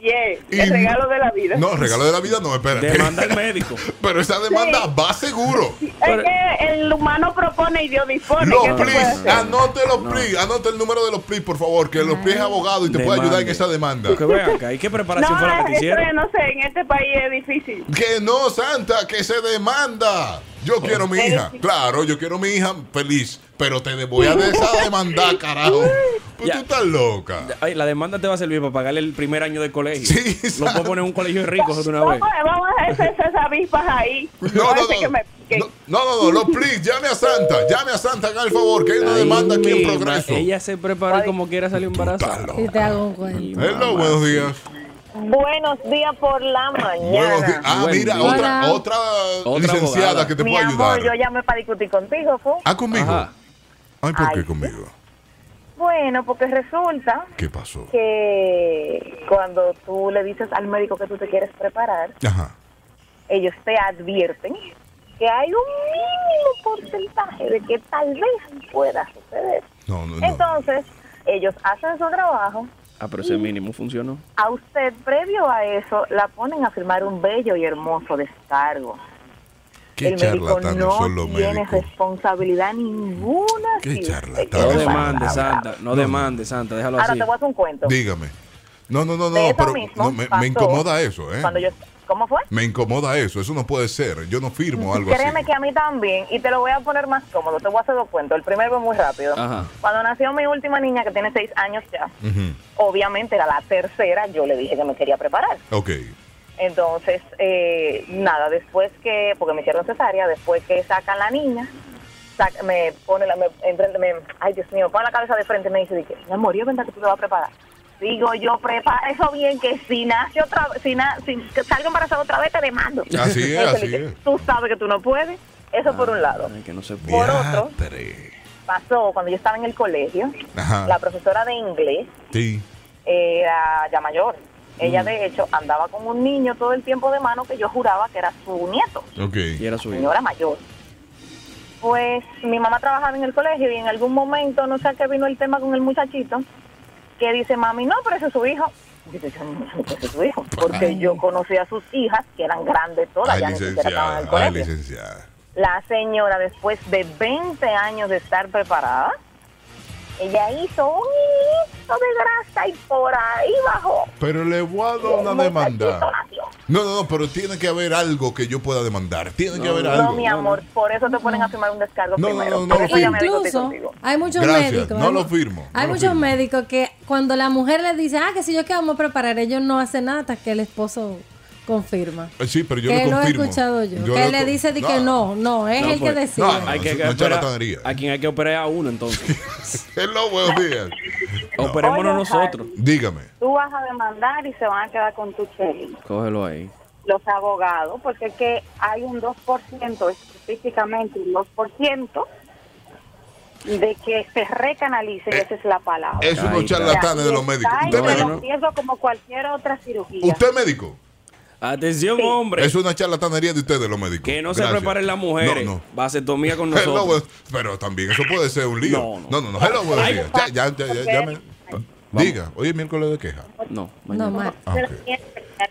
Yeah, Y- el regalo de la vida. No, regalo de la vida no, espérate. Demanda al médico. Pero esa demanda Sí. va seguro. Es que el humano propone y Dios dispone. Los ¿qué se puede PRIs, hacer? anote los PRIs, anote el número de los PRIs, por favor, que los PRIs es abogado y te puede ayudar en esa demanda. Que vean acá, ¿y qué preparación fue la que te No, hicieron? no sé, en este país es difícil. Que no, Santa, que se demanda. Yo quiero mi hija. Claro, yo quiero mi hija feliz. Pero te voy a demandar, carajo. Pues Ya. tú estás loca. Ay, la demanda te va a servir para pagarle el primer año de colegio. Sí, Lo puedo poner en un colegio de ricos de una vez. Vamos, a hacer esas avispas ahí. No, no, no. No, no, no, no, los PRIs, llame a Santa. Llame a Santa, haga el favor, que hay una demanda aquí en progreso. Ella se preparó y como quiera salió embarazada. Si te hago un cuento. Hello, buenos días. Buenos días por la mañana. Ah, Buen mira, día. otra, otra, Otra licenciada abogada. que te Mi puede amor, ayudar. yo llamé para discutir contigo, ¿fu? Ah, conmigo. Ajá. Ay, ¿por qué conmigo? Bueno, porque resulta ¿Qué pasó? que cuando tú le dices al médico que tú te quieres preparar, Ajá. ellos te advierten que hay un mínimo porcentaje de que tal vez pueda suceder. No, no, no. Entonces, ellos hacen su trabajo. Ah, pero ese mínimo funcionó. A usted, previo a eso, la ponen a firmar un bello y hermoso descargo. Qué el médico no son los tiene médicos. responsabilidad ninguna. Qué charlatanes. No demande. Santa. No demande, Santa. Déjalo Ahora así. te voy a hacer un cuento. Dígame. No, no, no, no, pero mismo no, me, incomoda eso, ¿eh? Cuando yo, ¿Cómo fue? Me incomoda eso, eso no puede ser. Yo no firmo algo Créeme así. que a mí también, y te lo voy a poner más cómodo, te voy a hacer dos cuentos. El primero es muy rápido. Ajá. Cuando nació mi última niña, que tiene seis años ya, obviamente era la tercera, yo le dije que me quería preparar. Ok. Entonces, eh, nada, después que, porque me hicieron cesárea, después que sacan la niña, sac- me pone la, me, enfrente, me- ay Dios mío, me pone la cabeza de frente y me dice, mi amor, ¿yo verdad que tú te vas a preparar? Digo yo, prepara eso bien, que si nace otra si, na, si que salga embarazada otra vez te demando. Así es, así es. Tú sabes que tú no puedes. Eso por un lado. que no se Por otro, pasó cuando yo estaba en el colegio, Ajá. la profesora de inglés Sí. era ya mayor. Ella, Mm. de hecho, andaba con un niño todo el tiempo de mano que yo juraba que era su nieto, Ok. Y era su hijo. señora mayor. Pues mi mamá trabajaba en el colegio y en algún momento, no sé a qué vino el tema con el muchachito, que dice, mami, no, pero ese es su hijo. Dice, yo no que ese es su hijo, porque yo conocí a sus hijas, que eran grandes todas, Ay, ya ni siquiera licenciada. Ay, licenciada. La señora, después de 20 años de estar preparada, ella hizo un hilito de grasa y por ahí bajó. Pero le voy a dar una demanda. No, no, no, pero tiene que haber algo que yo pueda demandar. Tiene que haber No, algo. mi amor, por eso te ponen a firmar un descargo No, no, primero. no, no Por lo eso ya me firmo. discutí Incluso hay muchos Gracias, médicos. no hay lo firmo, Hay no muchos firmo. médicos que cuando la mujer le dice, ah, que si yo que vamos a preparar, ellos no hacen nada hasta que el esposo confirma. Eh, Sí, pero yo que lo he confirmo. escuchado yo. Yo que lo le dice de que no, no, es No, el pues, que decide. no, Hay que, no, que no operar- charlatanería. a quien hay que operar a uno entonces. Hello, buenos días. Operémonos Oye, nosotros. Dígame. Tú vas a demandar y se van a quedar con tu chelín. Cógelo ahí. Los abogados, porque es que hay un 2%, específicamente un 2%, de que se recanalice, y esa es la palabra. Es unos charlatanes de los médicos. ¿Usted los riesgos como cualquier otra cirugía. ¿Usted es médico? Atención, hombre. Es una charlatanería de ustedes, los médicos. Que no se preparen las mujeres. No, no. Vasectomía con Hello, nosotros. pero también eso puede ser un lío. No, No, no, no. Hello, buenos Ay, días. Ya, ya, ya, ya, ya me- Diga, hoy es miércoles de queja. No, No, mal. Ah, ok.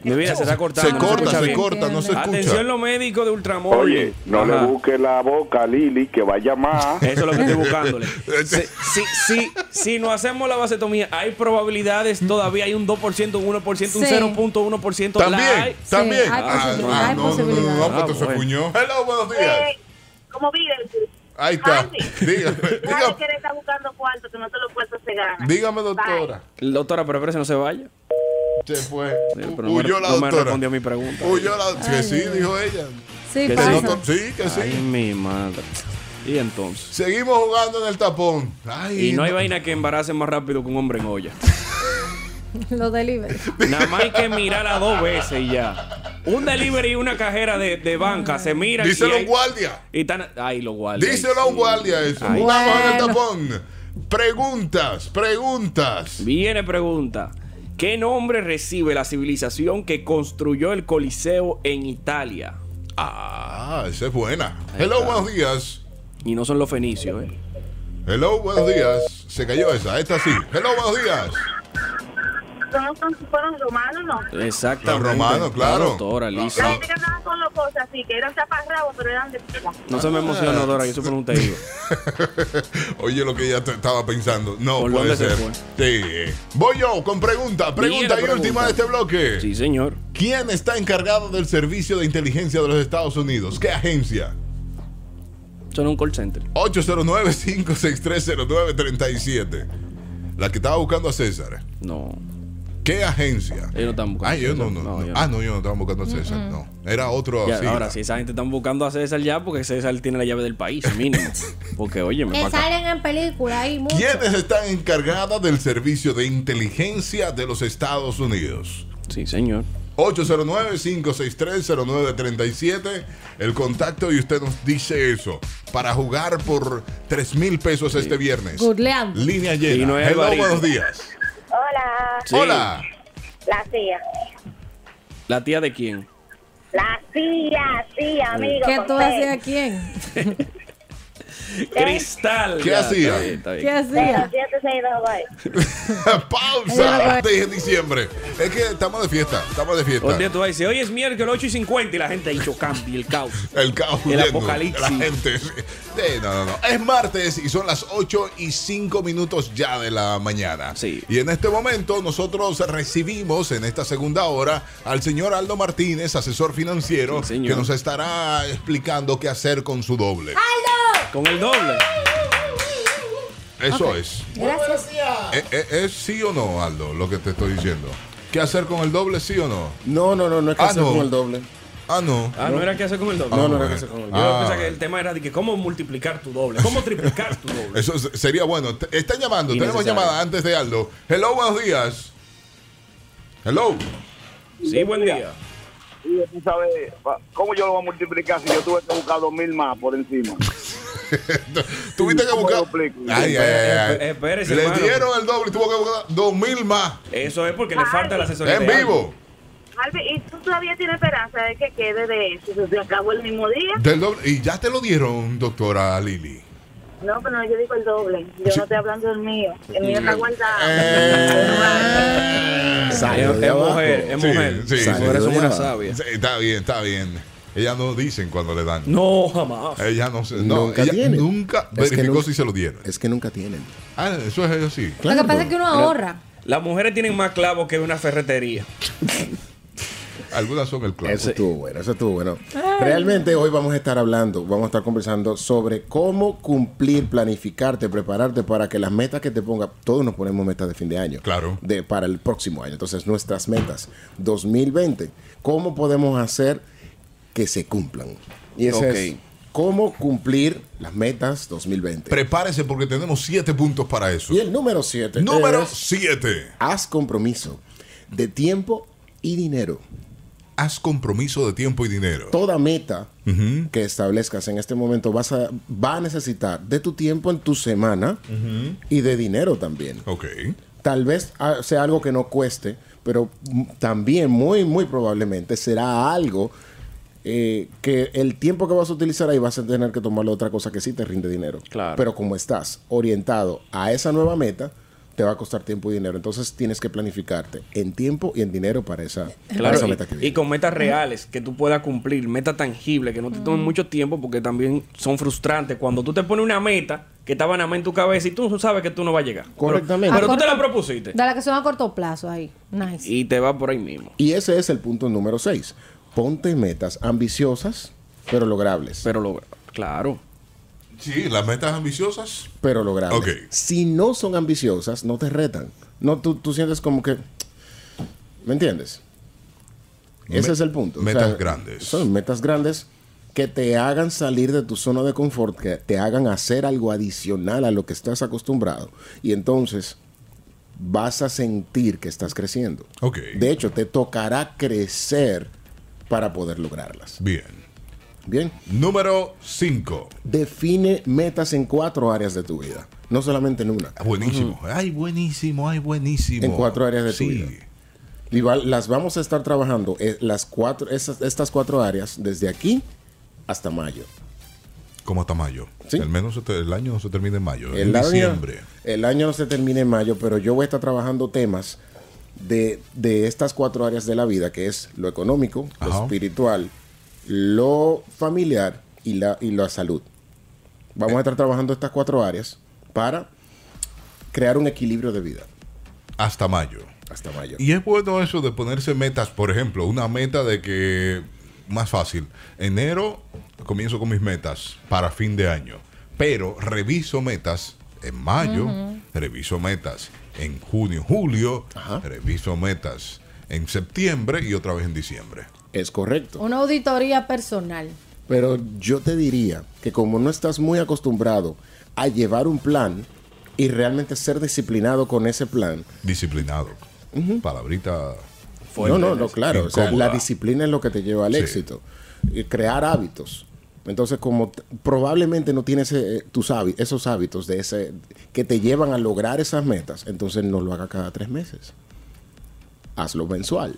Mi vida se está cortando. Se no corta, se bien. corta, no se escucha. Atención, los médicos de Ultramor. Oye, no le Ajá. busque la boca a Lili, que va a llamar. Eso es lo que estoy buscándole. Si, si, si, si no hacemos la vasectomía, hay probabilidades todavía, hay un 2%, un 1%, un Sí. 0.1%. También, La hay. también. hay Ah, posibilidad, ah, hay no, no, no, posibilidad. no, pues Ah, se bueno. fuñó. Hello, buenos días. Eh, como vive Ahí está. Andy. Dígame, Nadie dígame, quiere estar buscando cuarto, que no te lo puesto se gana. dígame, doctora. Doctora, pero espérese, no se vaya. Se fue. Sí, pero no me- Huyó la no me doctora. respondió a mi pregunta. Huyó la. Que sí, dijo ella. Sí, Que pasa. sí. Doctor, Sí, que sí. Ay, mi madre. Y entonces. Seguimos jugando en el tapón. Ay, Y no hay vaina que embarace más rápido que un hombre en olla. Los delivery. Nada más hay que mirarla dos veces y ya. Un delivery y una cajera de, de banca se miran. Díselo a un guardia. Y están, ay, los guardias. Díselo a un guardia eso. Ay. Jugamos en el tapón. Preguntas, preguntas. Viene pregunta. ¿Qué nombre recibe la civilización que construyó el Coliseo en Italia? Ah, esa es buena. Hello, buenos días. Y no son los fenicios, ¿eh? Hello, buenos días. Se cayó esa. Esta sí. Hello, buenos días. No, son, fueron romanos, ¿no? Exactamente. Los romanos, claro. Lisa. La gente que andaba con los cosas así, que eran chaparrabos, pero eran de tela. No se me emociona, Dora, eso fue un te digo. Oye, lo que ella estaba pensando. No ¿Por puede dónde se ser. fue? Sí. Voy yo con pregunta. Pregunta Viene y última de este bloque. Sí, señor. ¿Quién está encargado del servicio de inteligencia de los Estados Unidos? ¿Qué agencia? Son un call center. 809-5630937. La que estaba buscando a César. No. ¿Qué agencia? Ellos no están buscando. Ah, yo no, César. no, no. yo Ah, no, yo no estaba buscando a César. No. Era otro Ya, así. ahora, si esa gente están buscando a César ya, porque César tiene la llave del país, mínimo. Porque, oye, me Que salen en películas ahí mucho. ¿Quiénes están encargadas del servicio de inteligencia de los Estados Unidos? Sí, señor. 809-563-0937. El contacto y usted nos dice eso. Para jugar por 3 mil pesos este viernes. Googleando. Línea Y llena. no es Hello, buenos días. Hola, Sí. Hola. la tía. ¿La tía de quién? La tía, sí, amigo. ¿Qué tú T. hacías a quién? Cristal. ¿Qué hacía? ¿Qué hacía? 0762, Pausa. Te dije en diciembre. Es que estamos de fiesta. Estamos de fiesta. Un día tú vas a decir, hoy es miércoles 8 y 50 y la gente ha dicho cambio, el caos. El caos. El huyendo. apocalipsis. La gente. no, no, no. Es martes y son las 8 y 5 minutos ya de la mañana. Sí. Y en este momento nosotros recibimos en esta segunda hora al señor Aldo Martínez, asesor financiero, Sí, señor. que nos estará explicando qué hacer con su doble. Con el doble. Eso es. Gracias. ¿Es, es- es sí o no, Aldo, lo que te estoy diciendo? ¿Qué hacer con el doble, sí o no? No, no, no, no es que Ah, hacer no. con el doble. Ah, no. Ah, no era que hacer con el doble. No, no Ah, era que bueno. hacer con el Yo doble. Ah, pensaba que el tema era de que cómo multiplicar tu doble, cómo triplicar tu doble. Eso es- sería bueno. Te- Están llamando. Tenemos llamada antes de Aldo. Hello, buenos días. Hello. Sí, buen día. Y tú sabes, ¿cómo yo lo voy a multiplicar si yo tuve que buscar dos mil más por encima? Tuviste que ¿Cómo buscar. lo explico? Ay, ay, ay, ay. Esp- espérese, Le hermano. dieron el doble y tuvo que buscar dos mil más. Eso es porque le falta la asesoría. En vivo. Albi, ¿y tú todavía tienes esperanza de que quede de eso? ¿Se acabó el mismo día? Del doble. Y ya te lo dieron, doctora Lili. No, pero no, yo digo el doble. Yo no estoy hablando del mío. El mío está guardado. Eh, Es, mujer, es Sí, mujer. sí, sí. de una sabia. sí, está bien, está bien. Ellas no dicen cuando le dan. No, jamás. Ella no se. No, Nunca ella tienen. nunca Es que verificó nunca- si se lo dieron. Es que nunca tienen. Ah, eso es así. Lo que pasa es que uno ahorra. Las mujeres tienen más clavos que una ferretería. Algunas son el clavo. Eso estuvo bueno, eso estuvo bueno. Realmente hoy vamos a estar hablando, vamos a estar conversando sobre cómo cumplir, planificarte, prepararte para que las metas que te ponga, todos nos ponemos metas de fin de año. Claro. De, para el próximo año. Entonces, nuestras metas 2020, ¿cómo podemos hacer que se cumplan? Y ese Ok. es cómo cumplir las metas 2020. Prepárese porque tenemos siete puntos para eso. y el número 7 Número es 7. haz compromiso de tiempo y dinero. Haz compromiso de tiempo y dinero. toda meta que establezcas en este momento vas a, va a necesitar de tu tiempo en tu semana y de dinero también. Ok. Tal vez ah, sea algo que no cueste, pero también muy, muy probablemente será algo eh, que el tiempo que vas a utilizar ahí vas a tener que tomarlo otra cosa que sí te rinde dinero. Claro. Pero como estás orientado a esa nueva meta, te va a costar tiempo y dinero. Entonces tienes que planificarte en tiempo y en dinero para esa, para Claro, esa y- meta que y, viene. con metas reales que tú puedas cumplir, metas tangibles que no te tomen mucho tiempo porque también son frustrantes. Cuando tú te pones una meta que estaba nada más en tu cabeza y tú sabes que tú no vas a llegar. Correctamente. Pero, tú te la propusiste De la que son a corto plazo ahí. Nice. y te va por ahí mismo. Y ese es el punto número 6. Ponte metas ambiciosas, pero logrables. Pero lo, claro. Sí, las metas ambiciosas. Pero logrables. Ok. Si no son ambiciosas, no te retan. No, tú, tú sientes como que... ¿Me entiendes? Ese Me- es el punto. O metas sea, grandes. Son metas grandes que te hagan salir de tu zona de confort, que te hagan hacer algo adicional a lo que estás acostumbrado. Y entonces vas a sentir que estás creciendo. Ok. De hecho, te tocará crecer para poder lograrlas. Bien. Bien. Número 5. Define metas en cuatro áreas de tu vida, no solamente en una. Buenísimo. Ay, buenísimo, ay, buenísimo. En cuatro áreas de tu vida. Y va- las vamos a estar trabajando, eh, las cuatro, esas- estas cuatro áreas, desde aquí hasta mayo. Como hasta mayo. Sí. El, menos se te- el año no se termina en mayo. El en año, diciembre. el año no se termina en mayo, pero yo voy a estar trabajando temas de, de estas cuatro áreas de la vida, que es lo económico, lo espiritual, lo familiar y la, y la salud. Vamos a estar trabajando estas cuatro áreas para crear un equilibrio de vida Hasta mayo. hasta mayo. Y es bueno eso de ponerse metas, por ejemplo, una meta de que, más fácil, enero comienzo con mis metas para fin de año, pero reviso metas en mayo, reviso metas en junio, julio, reviso metas en septiembre y otra vez en diciembre. Es correcto. Una auditoría personal. Pero yo te diría que como no estás muy acostumbrado a llevar un plan y realmente ser disciplinado con ese plan, Disciplinado. Palabrita. no, no, no, claro. O sea, incómoda. la disciplina es lo que te lleva al Sí. éxito. Y crear hábitos. Entonces, como probablemente no tienes eh, tus hábi- esos hábitos de ese que te llevan a lograr esas metas, entonces no lo hagas cada tres meses. Hazlo mensual.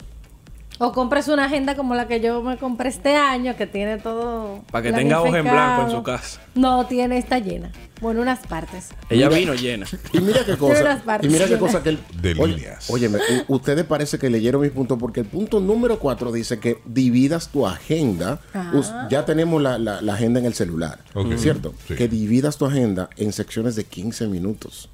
O compres una agenda como la que yo me compré este año, que tiene todo. Para que tenga hoja en blanco en su casa. No, tiene, está llena. Bueno, unas partes. Ella vino llena. Y mira qué cosa. unas partes Y mira qué cosa que el, De Oye, líneas. Óyeme, u- ustedes parece que leyeron mis puntos porque el punto número 4 dice que dividas tu agenda. Ah. Us- ya tenemos la, la- la agenda en el celular, Ok. ¿cierto? Sí. Que dividas tu agenda en secciones de 15 minutos.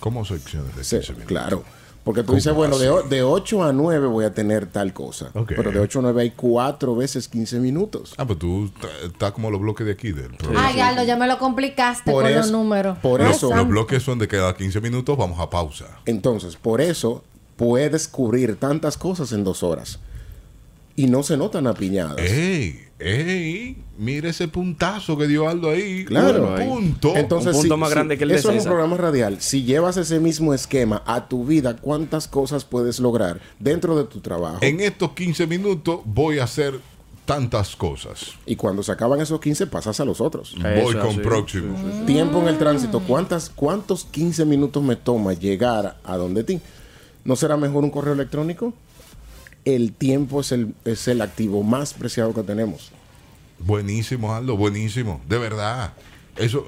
¿Cómo secciones de Sí, 15 minutos? claro. Porque tú ¿Cómo dices, bueno, de, de 8 a 9 voy a tener tal cosa. Ok. Pero de 8 a 9 hay 4 veces 15 minutos. Ah, pues tú estás como los bloques de aquí del programa. Ay, Aldo, ya me lo complicaste Por con los eso- números. por Ay, eso- Los bloques son de cada 15 minutos, vamos a pausa. Entonces, por eso puedes cubrir tantas cosas en dos horas. Y no se notan apiñadas. ¡Ey! ¡Ey! Mira ese puntazo que dio Aldo ahí. Claro. Un punto. Entonces, Un punto si- más si- grande que el de Eso es un programa radial. Si llevas ese mismo esquema a tu vida, ¿cuántas cosas puedes lograr dentro de tu trabajo? en estos 15 minutos voy a hacer tantas cosas. Y cuando se acaban esos 15, pasas a los otros. Voy con sí. próximo. Tiempo en el tránsito. ¿Cuántas, ¿Cuántos 15 minutos me toma llegar a donde ti? ¿No será mejor un correo electrónico? El tiempo es el, es el activo más preciado que tenemos. Buenísimo, Aldo, buenísimo. De verdad. Eso,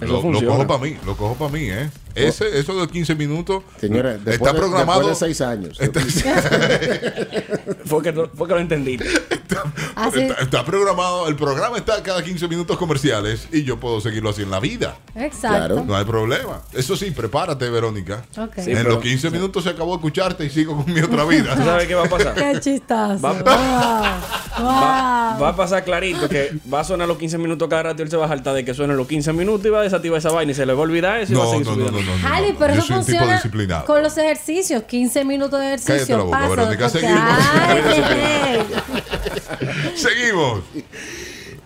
Eso lo, cojo para mí, lo cojo para mí, ¿eh? Ese, eso de 15 minutos Señores, está después, de, programado. después de seis años. Fue que, fue que lo entendí. Así- Está, está programado, el programa está cada 15 minutos comerciales y yo puedo seguirlo así en la vida. Exacto. No hay problema. Eso sí, prepárate, Verónica. Ok. Sí, en pero- los 15 minutos se acabó de escucharte y sigo con mi otra ¿Tú vida. sabes qué va a pasar? Qué chistazo. Va- Wow. Va, Wow. va a pasar clarito que va a sonar los 15 minutos cada rato y él se va a saltar de que suenen los 15 minutos y va a desactivar esa vaina y se le va a olvidar eso y va a No, seguir no, su no, vida. no, no, no, Jali, pero eso funciona con los ejercicios. 15 minutos de ejercicio. Cállate la boca, pasa, Verónica, seguimos. Ay, Seguimos.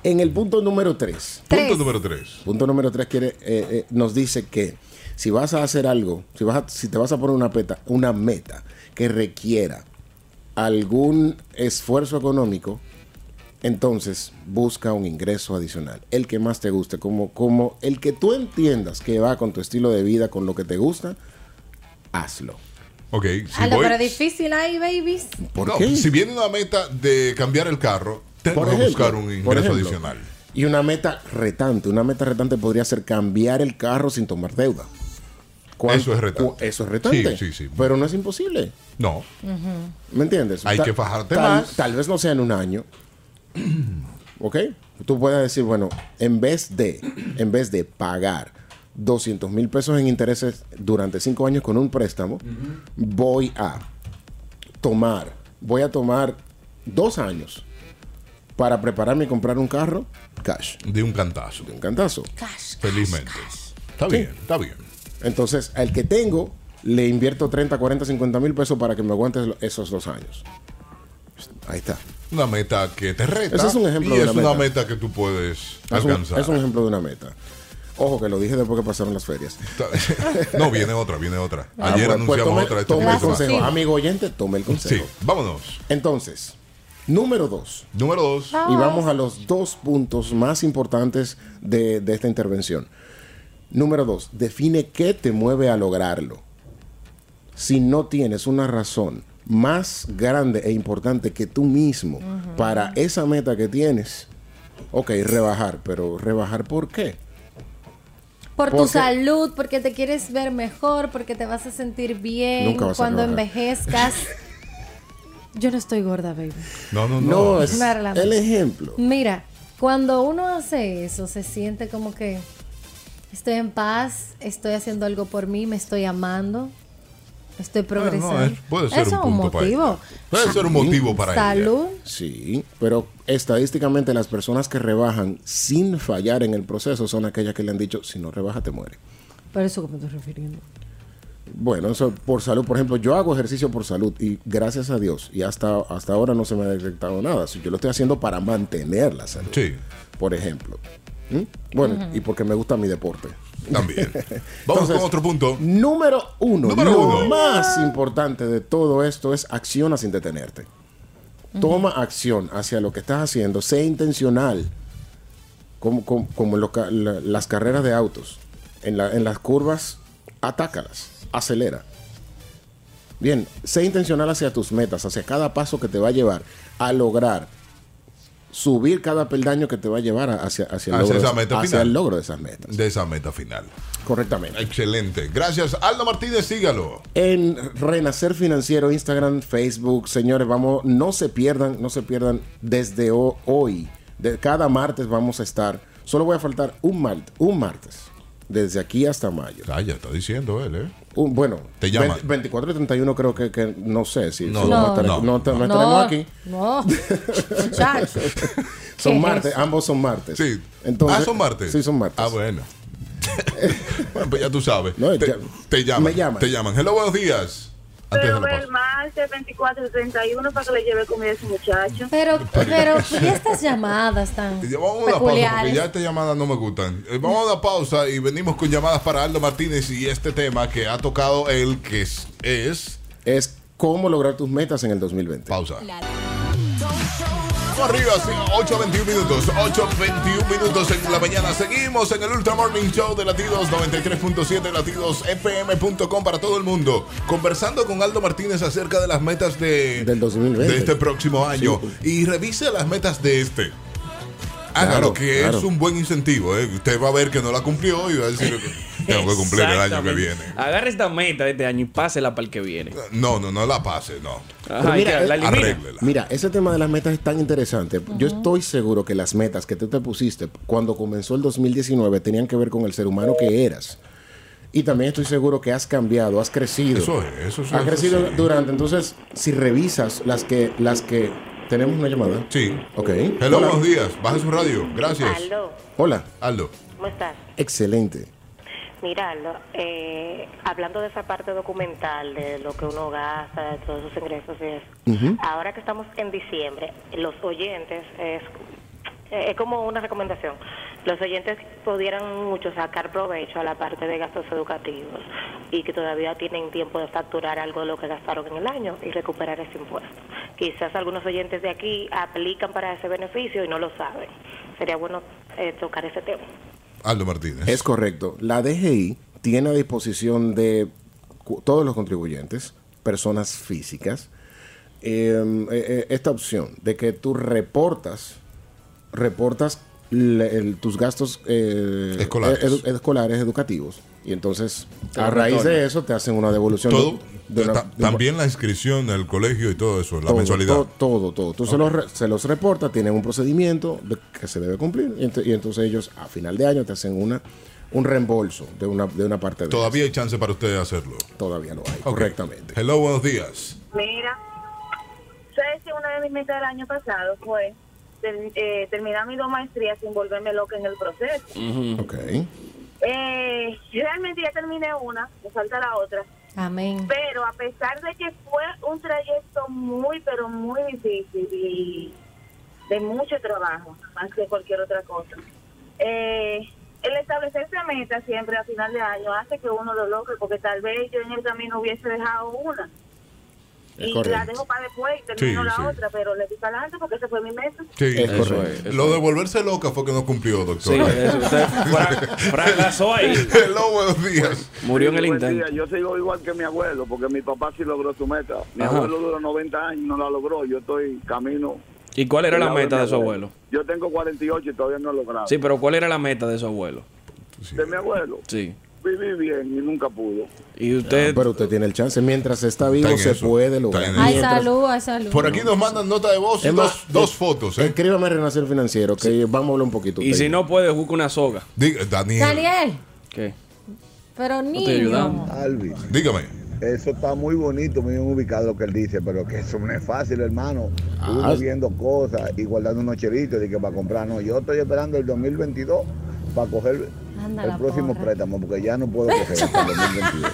En el punto número 3. Tres. Punto número 3. Punto número 3 quiere, eh, eh, nos dice que si vas a hacer algo, si, vas a- si te vas a poner una, peta, una meta que requiera algún esfuerzo económico, entonces busca un ingreso adicional. El que más te guste, como, como el que tú entiendas que va con tu estilo de vida, con lo que te gusta, hazlo. Ok, si voy- pero difícil ahí, babies. ¿Por no, qué? si viene una meta de cambiar el carro, tengo Por que ejemplo, buscar un por ingreso ejemplo. adicional. Y una meta retante. Una meta retante podría ser cambiar el carro sin tomar deuda. ¿Cuánto- Eso es retante. cu- Eso es retante. Sí, sí, sí. Pero no es imposible. No. ¿Me entiendes? Hay que fajarte tal, más. Tal vez no sea en un año. ¿Ok? Tú puedes decir, bueno, en vez de, en vez de pagar 200 mil pesos en intereses durante cinco años con un préstamo, voy a tomar, voy a tomar dos años para prepararme y comprar un carro cash. De un cantazo. De un cantazo. Felizmente. Está Sí. bien, está bien. Entonces, al que tengo, le invierto 30, 40, 50 mil pesos para que me aguante esos dos años. Ahí está. Una meta que te reta. Ese es un ejemplo y de es una meta. meta que tú puedes Es un, alcanzar. es un ejemplo de una meta. Ojo, que lo dije después que pasaron las ferias. no, viene otra, viene otra. Ah, Ayer pues- pues anunciamos tome- otra. este tome el consejo. Amigo oyente, tome el Sí, consejo. vámonos. Entonces, número dos. Número dos. Y vamos a los dos puntos más importantes de, de esta intervención. Número dos, define qué te mueve a lograrlo. Si no tienes una razón más grande e importante que tú mismo para esa meta que tienes, ok, rebajar, pero rebajar ¿por qué? Por tu salud, porque te quieres ver mejor, porque te vas a sentir bien cuando envejezcas. Yo no estoy gorda, baby. No, no, No, no. es el ejemplo. Mira, cuando uno hace eso, se siente como que estoy en paz, estoy haciendo algo por mí, me estoy amando, estoy progresando. no, es- puede ser Eso un punto para motivo. ella. Puede ser un motivo para ella. Salud. Sí, pero estadísticamente las personas que rebajan sin fallar en el proceso son aquellas que le han dicho, si no rebaja te muere. Por eso que me estoy refiriendo. Bueno, eso por salud. Por ejemplo, yo hago ejercicio por salud y gracias a Dios, y hasta, hasta ahora no se me ha detectado nada. Si yo lo estoy haciendo para mantener la salud. Sí. Por ejemplo. ¿Mm? Bueno, y porque me gusta mi deporte. También. Vamos con otro punto. Número uno. Número lo uno. más importante de todo esto es acciona sin detenerte. Toma acción hacia lo que estás haciendo. Sé intencional. Como, como, lo la- las carreras de autos. En, la- en las curvas, atácalas. Acelera. Bien, sé intencional hacia tus metas, hacia cada paso que te va a llevar a lograr subir cada peldaño que te va a llevar hacia, hacia, el, Hacia logro, esa meta hacia final. el logro de esas metas. De esa meta final. Correctamente. Excelente. Gracias, Aldo Martínez, sígalo. En Renacer Financiero, Instagram, Facebook, señores, vamos, no se pierdan, no se pierdan desde ho- hoy. De cada martes vamos a estar. Solo voy a faltar un martes, un martes. Desde aquí hasta mayo. Ah, ya está diciendo él, ¿eh? Un- bueno, Te llaman. 20 24 y 31 creo que, que no sé si No, no, estar- no, no, no no. estaremos aquí. No. Son ¿Qué es martes, eso? ambos son martes. Sí. Entonces, ah, son martes. Sí, son martes. Ah, bueno. bueno, pues ya tú sabes. No, te, ya- te llaman. me llaman. Te llaman. Hello, buenos días. Antes de Pero el martes 24 y 31 para que le lleve comida a ese muchacho. Pero, pero, y estas llamadas tan Y Vamos a una pausa porque peculiares. ya estas llamadas no me gustan. Eh, Vamos a una pausa y venimos con llamadas para Aldo Martínez y este tema que ha tocado él, que es. es Es cómo lograr tus metas en el 2020. pausa. Vamos arriba, sí, 8.21 minutos. 8.21 minutos en la mañana. Seguimos en el Ultra Morning Show de Latidos 93.7, latidosfm.com para todo el mundo. Conversando con Aldo Martínez acerca de las metas de, Del 2020. de este próximo año. Y revise las metas de este. Hágalo, Claro, que claro. es un buen incentivo. ¿eh? Usted va a ver que no la cumplió y va a decir tengo que cumplir el año que viene. Agarre esta meta de este año y pásela para el que viene. No, no, no la pase, no. Ajá, mira, que la eh, elimina. Arrégle. Mira, ese tema de las metas es tan interesante. Yo estoy seguro que las metas que tú te pusiste cuando comenzó el 2019 tenían que ver con el ser humano que eras. Y también estoy seguro que has cambiado, has crecido. Eso es, eso es. Has eso crecido sí. durante. Entonces, si revisas las que, las que tenemos una llamada. Sí. Ok. Hello, Hola. buenos días. Baja su radio. Gracias. Aldo, Hola. Aldo. ¿cómo estás? Excelente. Mira, eh, hablando de esa parte documental, de lo que uno gasta, de todos esos ingresos y eso, ahora que estamos en diciembre, los oyentes, es, es como una recomendación, los oyentes pudieran mucho sacar provecho a la parte de gastos educativos y que todavía tienen tiempo de facturar algo de lo que gastaron en el año y recuperar ese impuesto. Quizás algunos oyentes de aquí aplican para ese beneficio y no lo saben. Sería bueno eh, tocar ese tema. Aldo Martínez. Es correcto. La DGI tiene a disposición de todos los contribuyentes, personas físicas, eh, eh, eh, esta opción de que tú reportas, reportas le- el- tus gastos eh, Escolares. edu- escolares educativos. Y entonces, a raíz de eso, te hacen una devolución. Todo, de, una- un- también la inscripción del colegio y todo eso, la todo, mensualidad. Todo, todo, todo. Tú se, los re- se los reportas, tienen un procedimiento de- que se debe cumplir y, ent- y entonces ellos a final de año te hacen una un reembolso de una, de una parte de Todavía hay chance para usted hacerlo. Todavía lo hay, correctamente. Hello, buenos días. Mira, ¿sabes que una de mis metas del año pasado fue ter- eh, terminar mis dos maestrías sin volverme loca en el proceso? Ok. Eh, realmente ya terminé una, me falta la otra. Pero a pesar de que fue un trayecto muy, pero muy difícil y de mucho trabajo, más que cualquier otra cosa, eh, el establecerse meta siempre a final de año hace que uno lo logre, porque tal vez yo en el camino hubiese dejado una. Es y correcto. la dejo para después y termino Sí, la sí. otra, pero le di para adelante porque esa fue mi meta. Sí, Es eso correcto. es. Lo de volverse loca fue que no cumplió, doctor. Sí, eso, usted fra- fracasó ahí. Hello, buenos días. Murió en el intento. Yo sigo igual que mi abuelo, porque mi papá sí logró su meta. Mi Ajá. abuelo duró 90 años y no la logró. Yo estoy camino. ¿Y cuál era la meta de su abuelo? Yo tengo 48 y todavía no he logrado. Sí, pero ¿cuál era la meta de su abuelo? De mi abuelo, Sí. Viví bien y nunca pudo. Y usted... Pero usted tiene el chance. Mientras está vivo, Está se eso. puede lograr. Hay Mientras- salud, hay salud. Por aquí nos mandan nota de voz y dos, más, dos eh, fotos. ¿eh? Escríbame Renacer Financiero, que vamos a hablar un poquito. y si no puede, busca una soga. Diga- Daniel, Daniel, ¿Qué? pero niño. Alvis, dígame. eso está muy bonito, muy bien ubicado lo que él dice, pero que eso no es fácil, hermano. Ah. Uno viendo cosas y guardando unos chelitos de que para comprar. No, yo estoy esperando el 2022 para coger Anda el próximo porra. préstamo, porque ya no puedo coger hasta el 2022.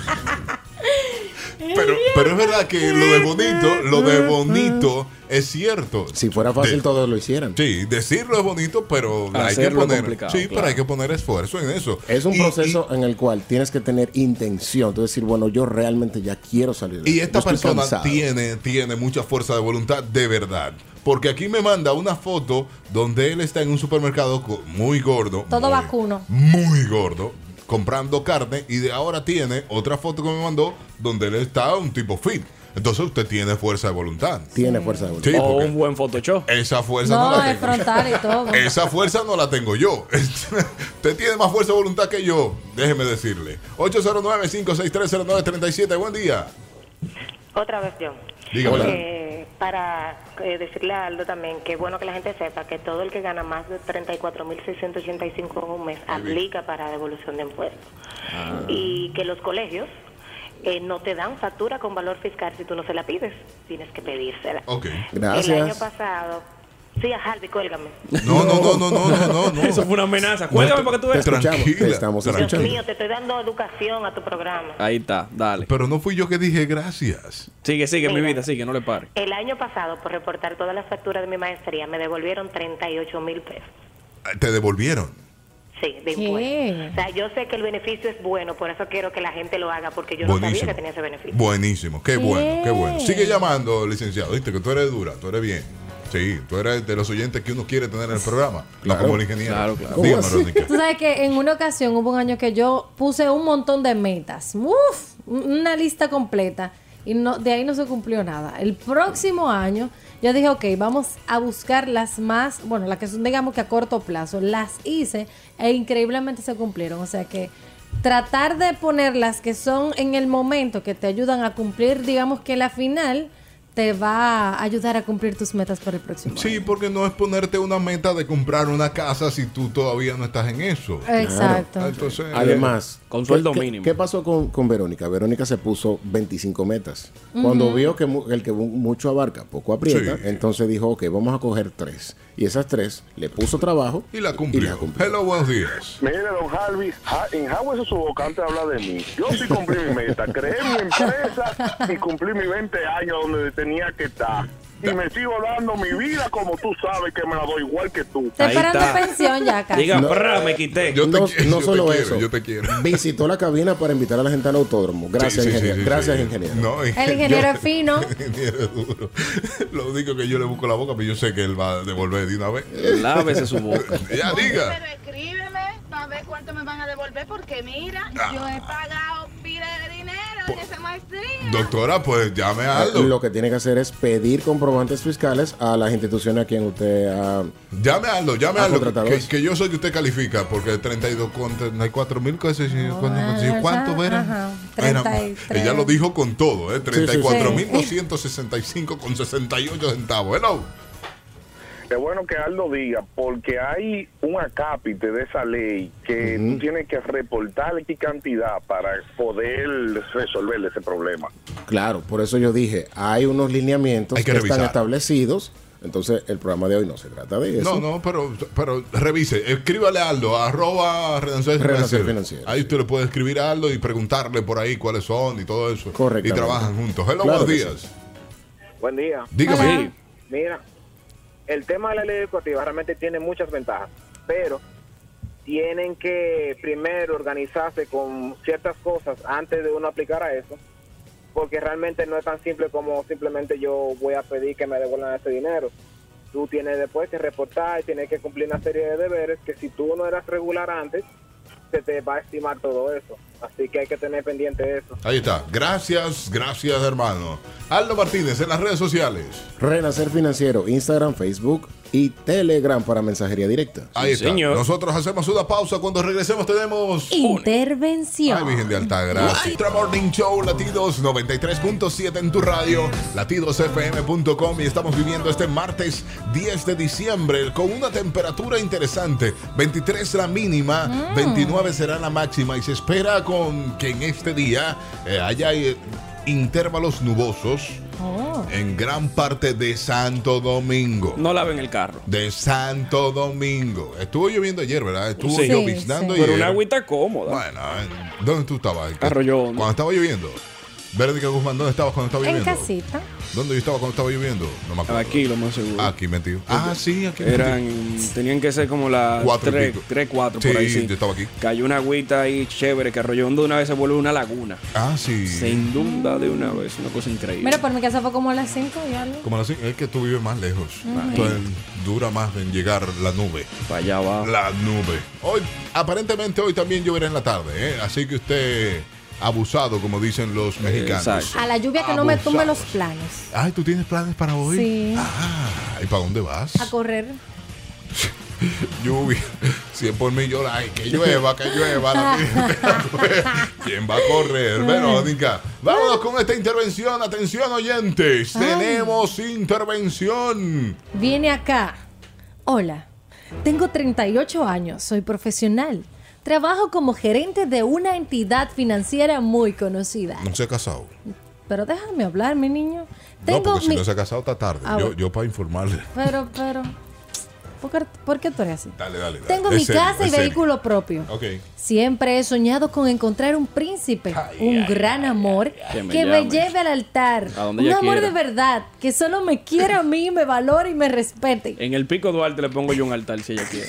Pero, pero es verdad que lo de bonito, lo de bonito es cierto. Si fuera fácil, De- todos lo hicieran. Sí, decirlo es bonito, pero hay que poner, sí, claro. pero hay que poner esfuerzo en eso. Es un Y- proceso en el cual tienes que tener intención. Tú decir, bueno, yo realmente ya quiero salir de Y, esta persona cansado. tiene, tiene mucha fuerza de voluntad de verdad. Porque aquí me manda una foto donde él está en un supermercado muy gordo. Todo muy- vacuno. Muy gordo. comprando carne y de ahora tiene otra foto que me mandó donde él está un tipo fit. Entonces usted tiene fuerza de voluntad. Tiene fuerza de voluntad. Sí, o un buen Photoshop. esa fuerza no, No, la tengo. frontal y todo. Esa fuerza no la tengo yo. Usted tiene más fuerza de voluntad que yo. Déjeme decirle. 809-56309-37. Buen día. Otra versión. Dígame. Para eh, decirle a Aldo también que es bueno que la gente sepa que todo el que gana más de 34.685 en un mes aplica para devolución de impuestos. Y que los colegios eh, no te dan factura con valor fiscal si tú no se la pides. Tienes que pedírsela. Ok. El año Gracias. pasado... Sí, a Harvey, cuélgame. No, no, no, no, no, no, no, no. Eso fue una amenaza. Cuélgame para que tú veas. Tranquila, estamos. Dios escuchando. mío, te estoy dando educación a tu programa. Ahí está, dale. Pero no fui yo que dije gracias. Sigue, sigue, mi vida, sigue, no le pare. El año pasado, por reportar todas las facturas de mi maestría, me devolvieron 38 mil pesos. Te devolvieron. Sí, de ¿Qué? impuestos. O sea, yo sé que el beneficio es bueno, por eso quiero que la gente lo haga, porque yo no sabía que tenía ese beneficio. Buenísimo. Qué bueno, qué bueno. Sigue llamando, licenciado. Viste que tú eres dura, tú eres bien. Sí, tú eres de los oyentes que uno quiere tener en el programa. No Claro. como el ingeniero. Claro, claro. ¿Cómo Dígame. Tú sabes que en una ocasión hubo un año que yo puse un montón de metas. Uf, una lista completa. Y no, de ahí no se cumplió nada. El próximo año yo dije, ok, vamos a buscar las más, bueno, las que son digamos que a corto plazo. Las hice e increíblemente se cumplieron. O sea que tratar de poner las que son en el momento que te ayudan a cumplir, digamos que la final te va a ayudar a cumplir tus metas para el próximo año. Sí, porque no es ponerte una meta de comprar una casa si tú todavía no estás en eso. Exacto. Ah, Entonces, Además, Con sueldo ¿qué- qué- mínimo. ¿Qué pasó con, con Verónica? Verónica se puso 25 metas. Cuando vio que mu- el que mu- mucho abarca, poco aprieta, Sí. entonces dijo, ok, vamos a coger tres. Y esas tres le puso trabajo y la cumplió. la cumplió. Hello, buenos días. Mire, don Harvey, ja- en Jagüey su boca antes de hablar de mí. Yo sí cumplí mi meta, creé mi empresa y cumplí mis 20 años donde tenía que estar. Y me sigo dando mi vida como tú sabes que me la doy igual que tú. Te Ahí esperando está. pensión ya casi. Diga, No. prra, me quité. Yo te no, quiero, no yo solo te quiero, eso, yo te quiero. visitó la cabina para invitar a la gente al autódromo. Gracias, Sí, sí, sí, ingeniero. sí, Gracias, sí. ingeniero. No, El ingeniero es fino. El ingeniero es duro. Lo único que yo le busco la boca, pero yo sé que él va a devolver de una vez. Lávese su boca. ya diga. Pero para ver cuánto me van a devolver, porque mira, Ah. yo he pagado pila de dinero en esa maestría. Doctora, pues llame a Aldo. Lo que tiene que hacer es pedir comprobantes fiscales a las instituciones a quien usted ha... Llame a Aldo, llame a Aldo. Que, que yo soy que usted califica, porque 32 con 34 mil cosas. ¿Cuánto eran? Ajá, Era- 33. ella lo dijo con todo, ¿eh? sí, sí. 34 mil 265 con 68 centavos. Hello. Es bueno que Aldo diga, porque hay un acápite de esa ley que tú tienes que reportar qué cantidad para poder resolver ese problema. Claro, por eso yo dije, hay unos lineamientos Hay que, que están establecidos. Entonces, el programa de hoy no se trata de eso. No, no, pero, pero revise. Escríbale a Aldo, arroba Renacer Financiero. Financiero, Ahí usted le puede escribir a Aldo y preguntarle por ahí cuáles son y todo eso. Correctamente. Y trabajan juntos. Hello, Claro buenos días. Buen día. Dígame. Sí. Mira, el tema de la ley educativa realmente tiene muchas ventajas, pero tienen que primero organizarse con ciertas cosas antes de uno aplicar a eso, porque realmente no es tan simple como simplemente yo voy a pedir que me devuelvan ese dinero. Tú tienes después que reportar y tienes que cumplir una serie de deberes que si tú no eras regular antes, se te va a estimar todo eso. Así que hay que tener pendiente de eso. Ahí está. Gracias, gracias, hermano. Aldo Martínez en las redes sociales. Renacer Financiero, Instagram, Facebook y Telegram para mensajería directa. Ahí está. señor. Nosotros hacemos una pausa. Cuando regresemos tenemos... Intervención. Ay, Virgen de Altagracia. Ultra Morning Show, Latidos 93.7 en tu radio, latidosfm.com y estamos viviendo este martes 10 de diciembre con una temperatura interesante. 23 la mínima, 29 será la máxima y se espera con que en este día eh, haya eh, intervalos nubosos Oh. en gran parte de Santo Domingo. No laven el carro. De Santo Domingo. Estuvo lloviendo ayer, ¿verdad? Estuvo Sí. lloviznando Pero ayer. una agüita cómoda. Bueno, ¿dónde tú estabas? Arroyo. Cuando estaba lloviendo. Verónica Guzmán, ¿dónde estabas cuando estaba En lloviendo? casita. ¿Dónde yo estaba cuando estaba lloviendo? No me acuerdo. Aquí, lo más seguro. Aquí metido. Ah, sí, aquí Eran, metido. tenían que ser como las Cuatro y 3, pico. 3, 4 Sí, por ahí. Sí, yo estaba aquí. Cayó una agüita ahí chévere que Hondo de una vez se vuelve una laguna. Ah, sí. Se inunda de una vez, una cosa increíble. Mira, por mi casa fue como a las 5 y algo. Como así, es que tú vives más lejos. Entonces dura más en llegar la nube. Para allá va. La nube. Hoy, aparentemente hoy también lloverá en la tarde, ¿eh? Así que usted abusado, como dicen los mexicanos. A la lluvia que no me tumbe los planes. Ay, ¿tú tienes planes para hoy? Sí. Ah, ¿y para dónde vas? A correr. Lluvia. Si es por mí, yo, ay, que llueva, que llueva. la. ¿Quién va a correr? Verónica, vámonos con esta intervención. Atención, oyentes. Ay. Tenemos intervención. Viene acá. Hola, tengo 38 años, soy profesional. Trabajo como gerente de una entidad financiera muy conocida. No se ha casado. Pero déjame hablar, mi niño. No, Tengo porque si no se ha casado está tarde. Ah, yo, yo para informarle. Pero, pero... ¿Por qué, por qué tú eres así? Dale, dale, dale. Tengo Es mi serio, casa y serio. vehículo propio. Ok. Siempre he soñado con encontrar un príncipe, un gran amor Que me que me llames. lleve al altar. A donde Un ella amor quiera. de verdad, que solo me quiera a mí, me valore y me respete. En el pico Duarte le pongo yo un altar si ella quiere.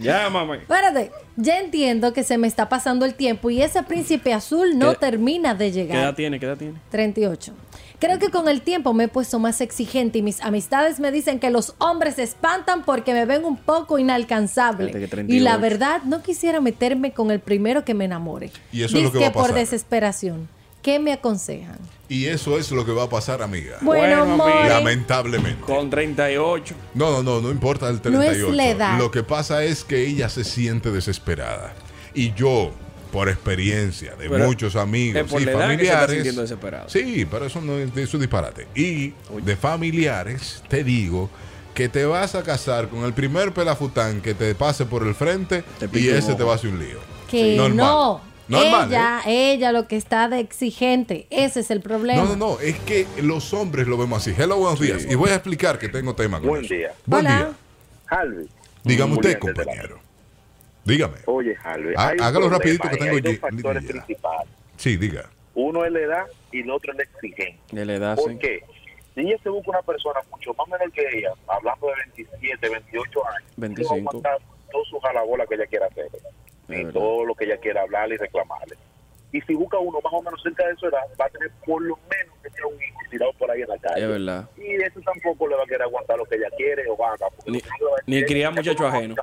Llámame. Espérate, ya entiendo que se me está pasando el tiempo y ese príncipe azul no ¿Qué- termina de ¿Qué edad llegar. tiene? ¿Qué edad tiene? 38. Creo que con el tiempo me he puesto más exigente y mis amistades me dicen que los hombres se espantan porque me ven un poco inalcanzable. Que Y la 38. verdad, no quisiera meterme con el primero que me enamore. Y eso es lo que Dizque va a pasar. por desesperación. ¿Qué me aconsejan? Y eso es lo que va a pasar, amiga. Bueno, Bueno. Lamentablemente. Con 38. No, no, no, no importa el No es 38. la edad. Lo que pasa es que ella se siente desesperada. Y yo, por experiencia de Pero muchos amigos es por y la edad que se está familiares. sintiendo desesperado. Sí, pero eso no es, eso es disparate. Y de familiares, te digo que te vas a casar con el primer pelafután que te pase por el frente y ese te va a hacer un lío. Que Normal. no. Normal, ¿eh? ella, ella lo que está de exigente. Ese es el problema. No, no, no, es que los hombres lo vemos así. Hello, buenos días. Y voy a explicar que tengo tema con Buen eso. día. Buen Hola. día. Dígame usted, compañero. Dígame. Oye, un hágalo problema rapidito que tengo hay dos factores principales. Sí, diga. Uno es la edad y el otro es la exigencia. De la edad, ¿Por sí. qué? Si ella se busca una persona mucho más menor que ella, hablando de 27, 28 años, no va a 25. aguantar todo su jalabola que ella quiera hacer. Y verdad. todo lo que ella quiera hablarle y reclamarle. Y si busca uno más o menos cerca de su edad, va a tener por lo menos que sea un hijo tirado por ahí en la calle. Es verdad. Y eso tampoco le va a querer aguantar lo que ella quiere o haga. porque Ni, ni criar muchachos ajenos.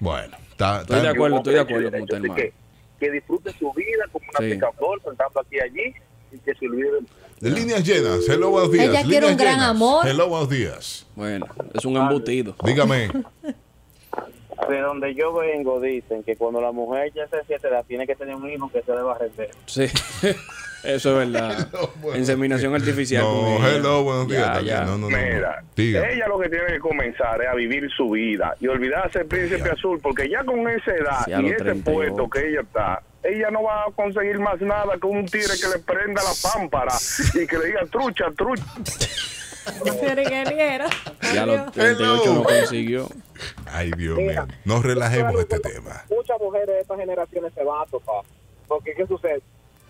Bueno, está, Estoy de acuerdo, estoy de acuerdo con usted, hermano. que, que disfrute su vida como una Sí. picaflor, sentando aquí y allí, y que se olvide del De líneas llenas. Hello, buenos días. Ella quiere Líneas un gran llenas. amor. Hello, buenos días. Bueno, es un embutido. Dígame. De donde yo vengo dicen que cuando la mujer ya se siete edad tiene que tener un hijo que se deba render. Sí. Eso es verdad. Inseminación artificial. No, con ella. hello, buenos días. Ya, también. ya. No, no, no, no. Mira, ella lo que tiene que comenzar es a vivir su vida y olvidarse del príncipe azul, porque ya con esa edad Sí, a y ese 38. puesto que ella está, ella no va a conseguir más nada que un tigre que le prenda la pámpara y que le diga trucha, trucha. Señor ingeniero. Ya los 38 no consiguió. Ay, Dios mío. No relajemos este tema. muchas mujeres de estas generaciones se van a topar. Porque, ¿qué sucede?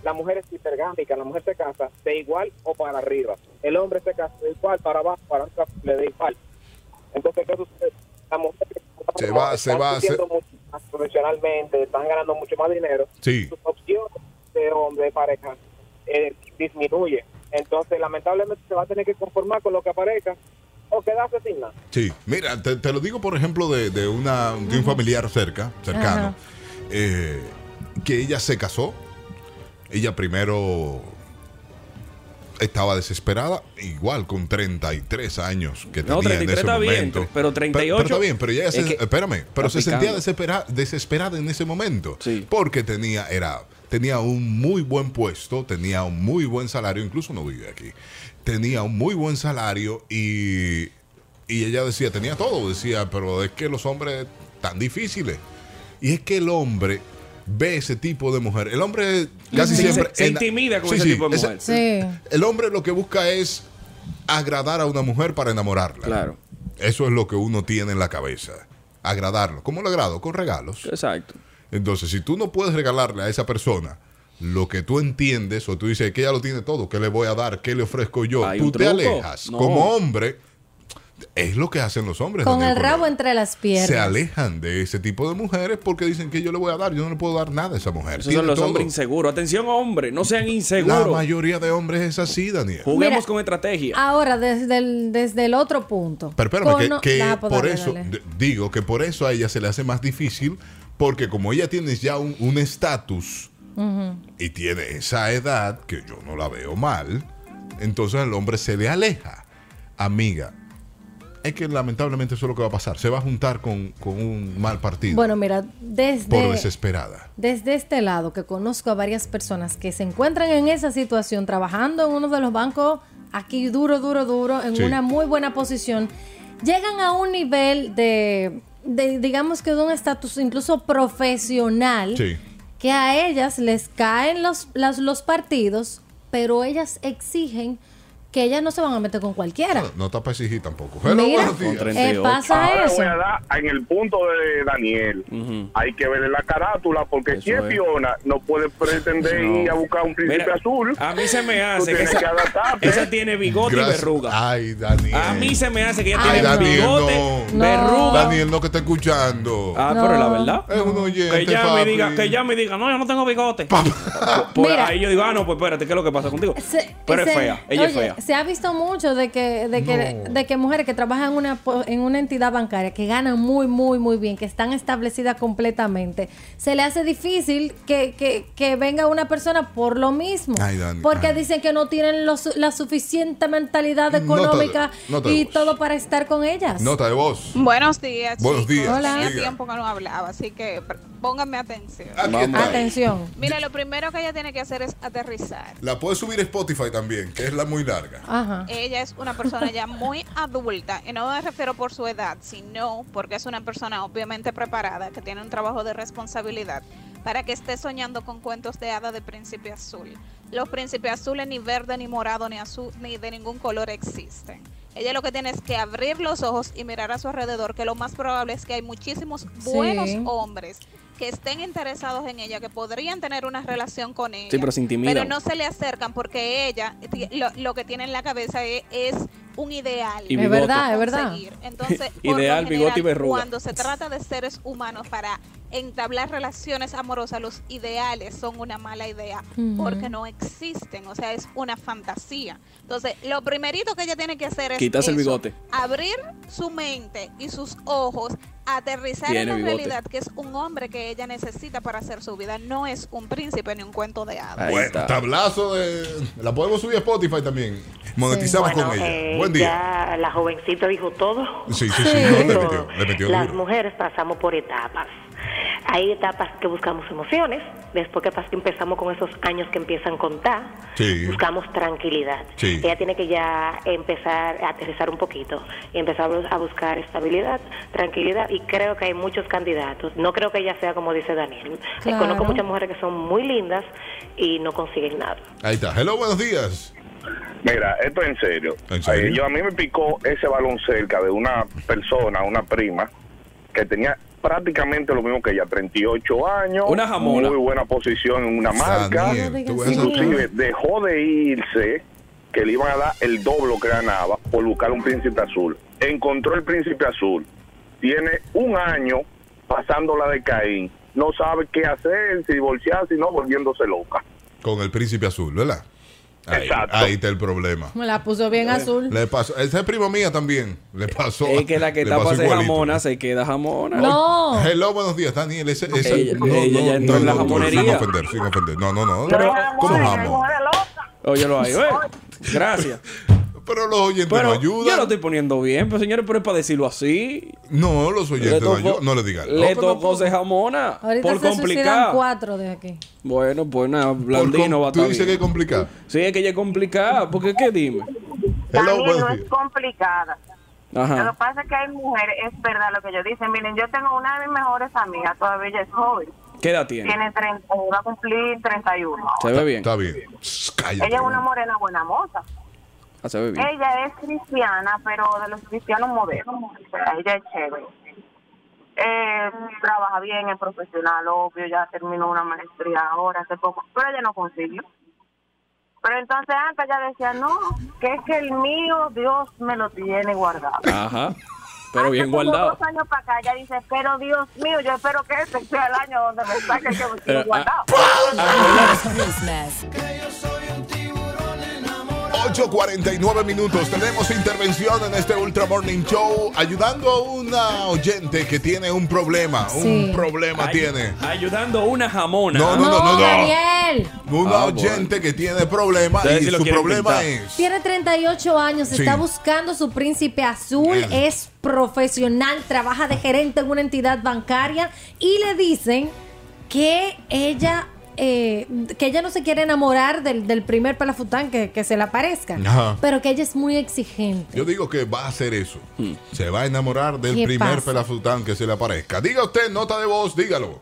La mujer es hipergámica, la mujer se casa de igual o para arriba. El hombre se casa de igual para abajo, para arriba, le da igual. Entonces, ¿qué sucede? La mujer Se va, se están va a hacer. mucho más profesionalmente, están ganando mucho más dinero. Sí. Sus opciones de hombre, de pareja, eh, disminuye. Entonces, lamentablemente, se va a tener que conformar con lo que aparezca o quedarse sin nada. Sí, mira, te, te lo digo por ejemplo de, de una, de un familiar cerca, cercano, eh, que ella se casó. Ella primero estaba desesperada, igual con 33 años que No, tenía en 33 ese está bien, momento. pero 38 está bien, pero ella se, es que espérame, pero se sentía desespera- desesperada en ese momento. Porque tenía, era, tenía un muy buen puesto, tenía un muy buen salario, incluso no vive aquí. Tenía un muy buen salario y, y ella decía, tenía todo, decía, pero es que los hombres tan difíciles. Y es que el hombre ve ese tipo de mujer. El hombre casi siempre... se intimida con Sí, ese sí, tipo de ese- mujer. Sí. el hombre lo que busca es agradar a una mujer para enamorarla. Claro. Eso es lo que uno tiene en la cabeza. Agradarlo. ¿Cómo lo agrado? Con regalos. Exacto. Entonces, si tú no puedes regalarle a esa persona lo que tú entiendes, o tú dices que ella lo tiene todo, ¿qué le voy a dar? ¿Qué le ofrezco yo? Tú te truco. alejas. No. Como hombre, es lo que hacen los hombres. Con Daniel, el rabo entre las piernas. se alejan de ese tipo de mujeres porque dicen que yo le voy a dar, yo no le puedo dar nada a esa mujer. Esos son los todo. hombres inseguros. Atención, hombre, no sean La inseguros. mayoría de hombres es así, Daniel. Juguemos Mira, con estrategia. Ahora, desde el, desde el otro punto. Pero espérame, que, que Ah, pues por eso, dale. digo que por eso a ella se le hace más difícil, porque como ella tiene ya un estatus y tiene esa edad, que yo no la veo mal, entonces el hombre se le aleja. Amiga, es que lamentablemente eso es lo que va a pasar. Se va a juntar con, con un mal partido Bueno, mira, por desde, desesperada. desde este lado que conozco a varias personas que se encuentran en esa situación, trabajando en uno de los bancos aquí duro, duro, duro, en Sí. una muy buena posición, llegan a un nivel de, de, digamos que de un estatus incluso profesional Sí. que a ellas les caen los, las- los partidos, pero ellas exigen que ellas no se van a meter con cualquiera. No está para exigir tampoco. Hello, Mira, eh, pasa Ahora eso. voy a dar en el punto de Daniel. Hay que verle la carátula porque si es. Fiona no puede pretender No. ir a buscar un príncipe Mira, azul. A mí se me hace que esa, que esa tiene bigote Gracias. y verruga. Ay, Daniel. A mí se me hace que ella Ay, tiene Daniel, bigote, no. verruga. Daniel, no que está escuchando. Ah, pero es la verdad. Es un oyente, Que ya me diga, que ya me diga, no, yo no tengo bigote. Pues Mira. ahí yo digo, ah, no, pues espérate, ¿qué es lo que pasa contigo? Se- pero es fea, ella es fea. Se ha visto mucho de que, de que, de que mujeres que trabajan en una, po- en una entidad bancaria que ganan muy, muy, muy bien, que están establecidas completamente, se le hace difícil que, que, que venga una persona por lo mismo. Ay, Dani, porque ay. dicen que no tienen los- la suficiente mentalidad Nota de- económica nota de y voz. todo para estar con ellas. Nota de voz. Buenos días. Buenos chicos. días. Hola. Tenía Diga. tiempo que no hablaba, así que pónganme atención. Atención. Mira, lo primero que ella tiene que hacer es aterrizar. La puedes subir a Spotify también, que es la muy larga. Ajá. Ella es una persona ya muy adulta, y no me refiero por su edad, sino porque es una persona obviamente preparada, que tiene un trabajo de responsabilidad, para que esté soñando con cuentos de hada de príncipe azul. Los príncipes azules ni verde, ni morado, ni azul, ni de ningún color existen. Ella lo que tiene es que abrir los ojos y mirar a su alrededor, que lo más probable es que hay muchísimos buenos Sí. hombres que estén interesados en ella, que podrían tener una relación con ella. Sí, pero se intimidan. Pero no se le acercan porque ella lo, lo que tiene en la cabeza es, es un ideal. Y Es verdad, es verdad. conseguir. Entonces, Ideal, bigote y verruga. Cuando se trata de seres humanos para entablar relaciones amorosas, los ideales son una mala idea porque no existen, o sea, es una fantasía. Entonces, lo primerito que ella tiene que hacer es Quitarse el bigote. abrir su mente y sus ojos, aterrizar Tiene en la bigote. realidad que es un hombre que ella necesita para hacer su vida, no es un príncipe ni un cuento de hadas. Bueno, tablazo de. La podemos subir a Spotify también. Monetizamos Bueno, con ella. eh, Buen día. Ya la jovencita dijo todo. Sí, sí, sí. no, le metió, le metió Las duro. mujeres pasamos por etapas. Hay etapas que buscamos emociones, después que pas- empezamos con esos años que empiezan a contar, Sí. buscamos tranquilidad. Sí. Ella tiene que ya empezar a aterrizar un poquito y empezar a buscar estabilidad, tranquilidad y creo que hay muchos candidatos. No creo que ella sea como dice Daniel. Claro. Conozco muchas mujeres que son muy lindas y no consiguen nada. Ahí está. Hello, buenos días. Mira, esto es en serio. ¿En serio? Eh, yo a mí me picó ese balón cerca de una persona, una prima, que tenía prácticamente lo mismo que ella, 38 años, Una jamona. muy buena posición en una marca, Daniel, inclusive dejó de irse, que le iban a dar el doble que ganaba por buscar un príncipe azul. Encontró el príncipe azul, tiene un año pasándola de Caín, no sabe qué hacer, si divorciarse, si no, volviéndose loca. Con el príncipe azul, ¿verdad? Ahí, Exacto. ahí está el problema. Me la puso bien azul. Le pasó. Esa es prima mía también. Le pasó. Es que la que está para ser igualito. jamona se queda jamona. No. Hello, buenos días, Daniel. Ese, ese, Ella- ella ya entró en la jamonería. Sin ofender, sin ofender. No, no, no. Pero- ¿Cómo jamón? Óyelo ahí, ¿eh? Gracias. Pero los oyentes Pero no yo ayudan. lo estoy poniendo bien, pero señores, pero es para decirlo así. No, los oyentes no ayudan. No le digan. Le No, tocó ser jamona. Ahorita por se cuatro de aquí. Bueno, pues nada, blandino va a Tú estar dices que es complicado. Sí, es que ella es complicada. Porque, ¿qué dime? Hello, no es complicada. Lo que pasa es que hay mujeres, es verdad lo que ellos dicen. Miren, yo tengo una de mis mejores amigas, todavía ella es joven. ¿Qué edad tiene? Tiene 30, va a cumplir 31. Se ve bien. Está bien. Cállate. Ella es una morena buena moza. Ah, bien. Ella es cristiana, pero de los cristianos modernos. O sea, ella es chévere. Eh, trabaja bien, es profesional, obvio, ya terminó una maestría ahora, hace poco, pero ella no consiguió. Pero entonces antes ella decía, no, que es que el mío, Dios me lo tiene guardado. Ajá. Pero bien guardado. dos años para acá, ella dice, pero Dios mío, yo espero que este sea el año donde me saque que me tiene ah, guardado. 8.49 minutos. Tenemos intervención en este Ultra Morning Show ayudando a una oyente que tiene un problema. Un problema Ay- tiene. Ayudando a una jamona. No, no, no, no, no. Daniel. Una Ah, oyente que tiene problema Ustedes y su problema pintar. es. Tiene 38 años, Sí. está buscando su príncipe azul, Bien. es profesional, trabaja de gerente en una entidad bancaria y le dicen que ella eh, que ella no se quiere enamorar del, del primer pelafután que, que se le aparezca, Ajá. pero que ella es muy exigente. Yo digo que va a hacer eso. Se va a enamorar del ¿Qué primer pasa? pelafután que se le aparezca. Diga usted, nota de voz, dígalo.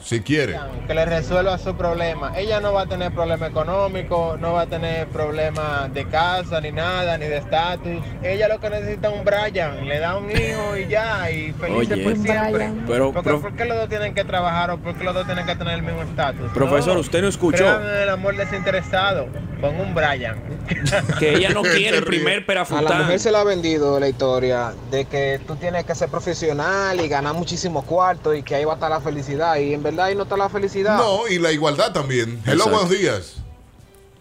Si quiere. que le resuelva su problema. Ella no va a tener problema económico, no va a tener problema de casa, ni nada, ni de estatus. Ella lo que necesita es un Brian, le da un hijo y ya, y felices Oye. por siempre. Brian. Pero, Porque, prof- ¿Por qué los dos tienen que trabajar o por qué los dos tienen que tener el mismo estatus? Profesor, usted no escuchó. Crean el amor desinteresado con un Brian. Que ella no quiere el primer A la perafután. mujer se le ha vendido la historia de que tú tienes que ser profesional y ganar muchísimo cuarto y que ahí va a estar la felicidad. Y en verdad ahí no está la felicidad. No, y la igualdad también. Hello, Exacto. buenos días.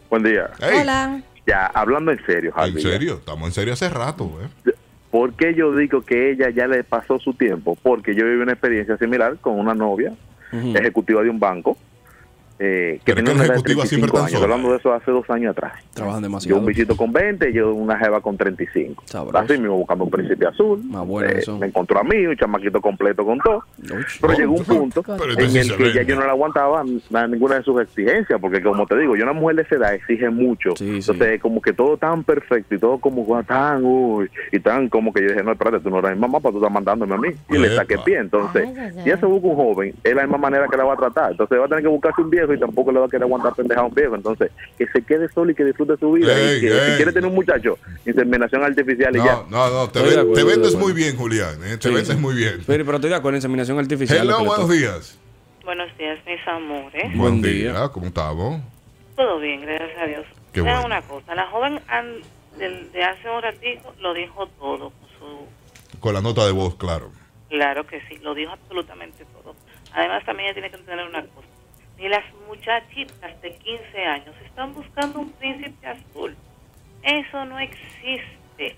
Buen día. Hey. Hola. Ya, hablando en serio, ¿En Javi. serio? Estamos en serio hace rato, ¿eh? ¿Por qué yo digo que ella ya le pasó su tiempo? Porque yo viví una experiencia similar con una novia ejecutiva de un banco. Eh, que Pero tenía una edad de ejecutiva siempre 35 tan años. Hablando de eso hace dos años atrás. Trabajan Yo demasiado. un visito con 20, yo una jeva con 35. Así mismo buscando un príncipe azul. bueno Eh, eso. me encontró a mí, un chamaquito completo con todo. Pero llegó un punto Pero en el que ya yo no le aguantaba a ninguna de sus exigencias, porque como te digo, yo una mujer de esa edad exige mucho. Entonces, como que todo tan perfecto y todo como tan, uy, y tan como que yo dije, no, espérate, tú no eres mi mamá, para tú estás mandándome a mí. Y le saqué pie. Entonces, Ay, si ella se busca un joven, es la misma manera que la va a tratar. Entonces, va a tener que buscarse un viejo y tampoco le va a querer aguantar pendeja a un viejo. Entonces, que se quede solo y que disfrute su vida. Ey, y que si quiere tener un muchacho, inseminación artificial y ya. No, no, no, te, de ven- acuerdo, te de vendes muy bien, Julián. ¿eh? Te Sí, vendes sí. muy bien. Pero, pero estoy de acuerdo, inseminación artificial. Hello, buenos días. Buenos días, mis amores. Buen día. ¿Cómo estamos? Todo bien, gracias a Dios. Qué Vean bueno. una cosa, la joven an- del- de hace un ratito lo dijo todo. con su- Con la nota de voz, claro. claro que sí, lo dijo absolutamente todo. Además, también ella tiene que entender una cosa. Ni las muchachitas de 15 años están buscando un príncipe azul. Eso no existe.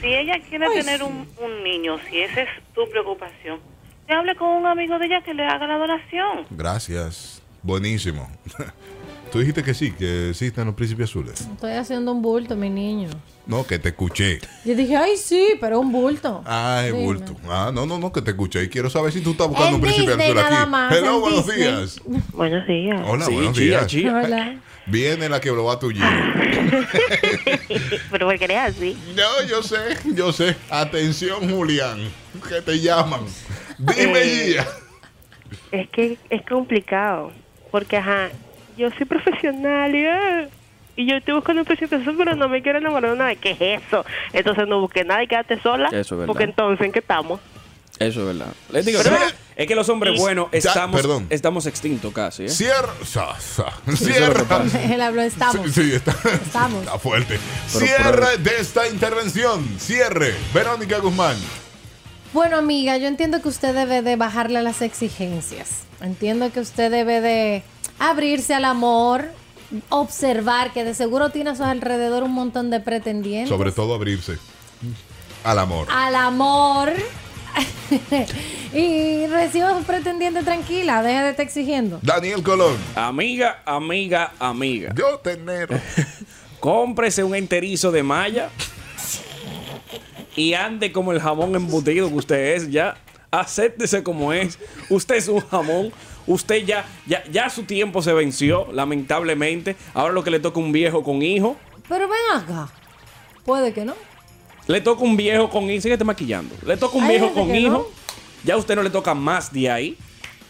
Si ella quiere Ay, tener sí. un, un niño, si esa es tu preocupación, que hable con un amigo de ella que le haga la donación. Gracias. Buenísimo. Tú dijiste que sí, que existen los príncipes azules. Estoy haciendo un bulto, mi niño. No, que te escuché. Yo dije, ay, sí, pero un bulto. Ay, Dime. bulto. Ah, no, no, no, que te escuché. Y quiero saber si tú estás buscando En un príncipe Disney azul nada aquí. más, Hello, en buenos Disney. días. Buenos días. Hola, Sí, buenos chía, días. chía. Hola. Viene la que lo va a tu Pero porque eres así. No, yo sé, yo sé. Atención, Julián, que te llaman. Dime, Eh, Gia. Es que es complicado, porque ajá, yo soy profesional y, ah, y yo estoy buscando un azul, pero no me quiero enamorar de nada. ¿Qué es eso? Entonces no busques nada y quédate sola, Eso es verdad. porque entonces ¿en qué estamos? Eso es verdad. Les digo, Pero- es- es que los hombres buenos estamos, estamos extintos casi. ¿eh? Cierra. sa- sa- Cierra. Él habló, estamos. Sí, sí, está, Estamos. está fuerte. Pero Cierre de esta intervención. Cierre. Verónica Guzmán. Bueno, amiga, yo entiendo que usted debe de bajarle las exigencias. Entiendo que usted debe de abrirse al amor, observar que de seguro tiene a su alrededor un montón de pretendientes. Sobre todo abrirse al amor. Al amor. y reciba a su pretendiente tranquila, deje de estar exigiendo. Daniel Colón. Amiga, amiga, amiga. Yo tener. Cómprese un enterizo de malla y ande como el jamón embutido que usted es ya. Acéptese como es. Usted es un jamón. Usted ya, ya, ya su tiempo se venció, lamentablemente. Ahora lo que le toca un viejo con hijo. Pero ven acá. Puede que no. Le toca un viejo con hijo. Síguete maquillando. Le toca un Hay viejo con hijo. no. Ya a usted no le toca más de ahí.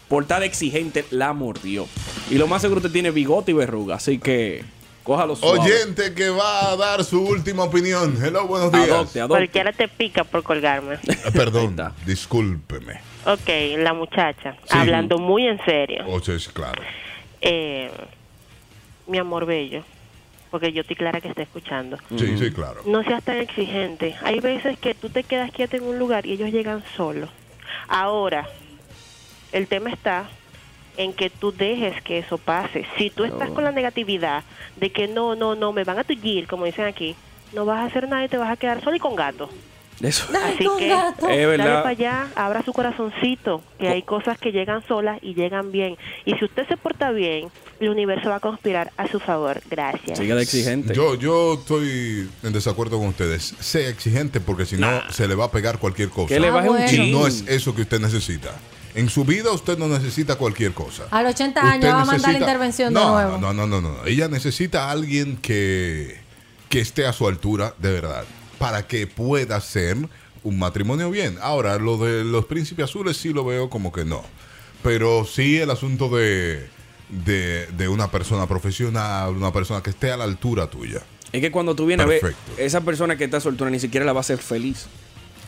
Por tal exigente, la mordió. Y lo más seguro usted tiene bigote y verruga. Así que Cójalo suave. Oyente que va a dar su última opinión. Hello, buenos días. Adopte, Cualquiera te pica por colgarme. Eh, Perdón, discúlpeme. Ok, la muchacha, Sí. hablando muy en serio. O sea, es claro. Eh, mi amor bello, porque yo estoy clara que está escuchando. Sí, sí, claro. No seas tan exigente. Hay veces que tú te quedas quieto en un lugar y ellos llegan solos. Ahora, el tema está en que tú dejes que eso pase. Si tú estás con la negatividad de que no, no, no, me van a tullir, como dicen aquí, no vas a hacer nada y te vas a quedar solo y con gato. Eso. Así con que gato. Es dale para allá, abra su corazoncito, que hay cosas que llegan solas y llegan bien. Y si usted se porta bien, el universo va a conspirar a su favor. Gracias. Sigue de exigente. Yo, yo estoy en desacuerdo con ustedes. Sea exigente porque si no se le va a pegar cualquier cosa. Que le baje un Ah, bueno. Y chin. no es eso que usted necesita. En su vida usted no necesita cualquier cosa. A los 80 años va a mandar la intervención no, de nuevo. No, no, no, no, no. Ella necesita a alguien que, que esté a su altura, de verdad, para que pueda ser un matrimonio bien. Ahora, lo de los príncipes azules sí lo veo como que no. Pero sí el asunto de, de, de una persona profesional, una persona que esté a la altura tuya. Es que cuando tú vienes a ver, esa persona que está soltera ni siquiera la va a hacer feliz.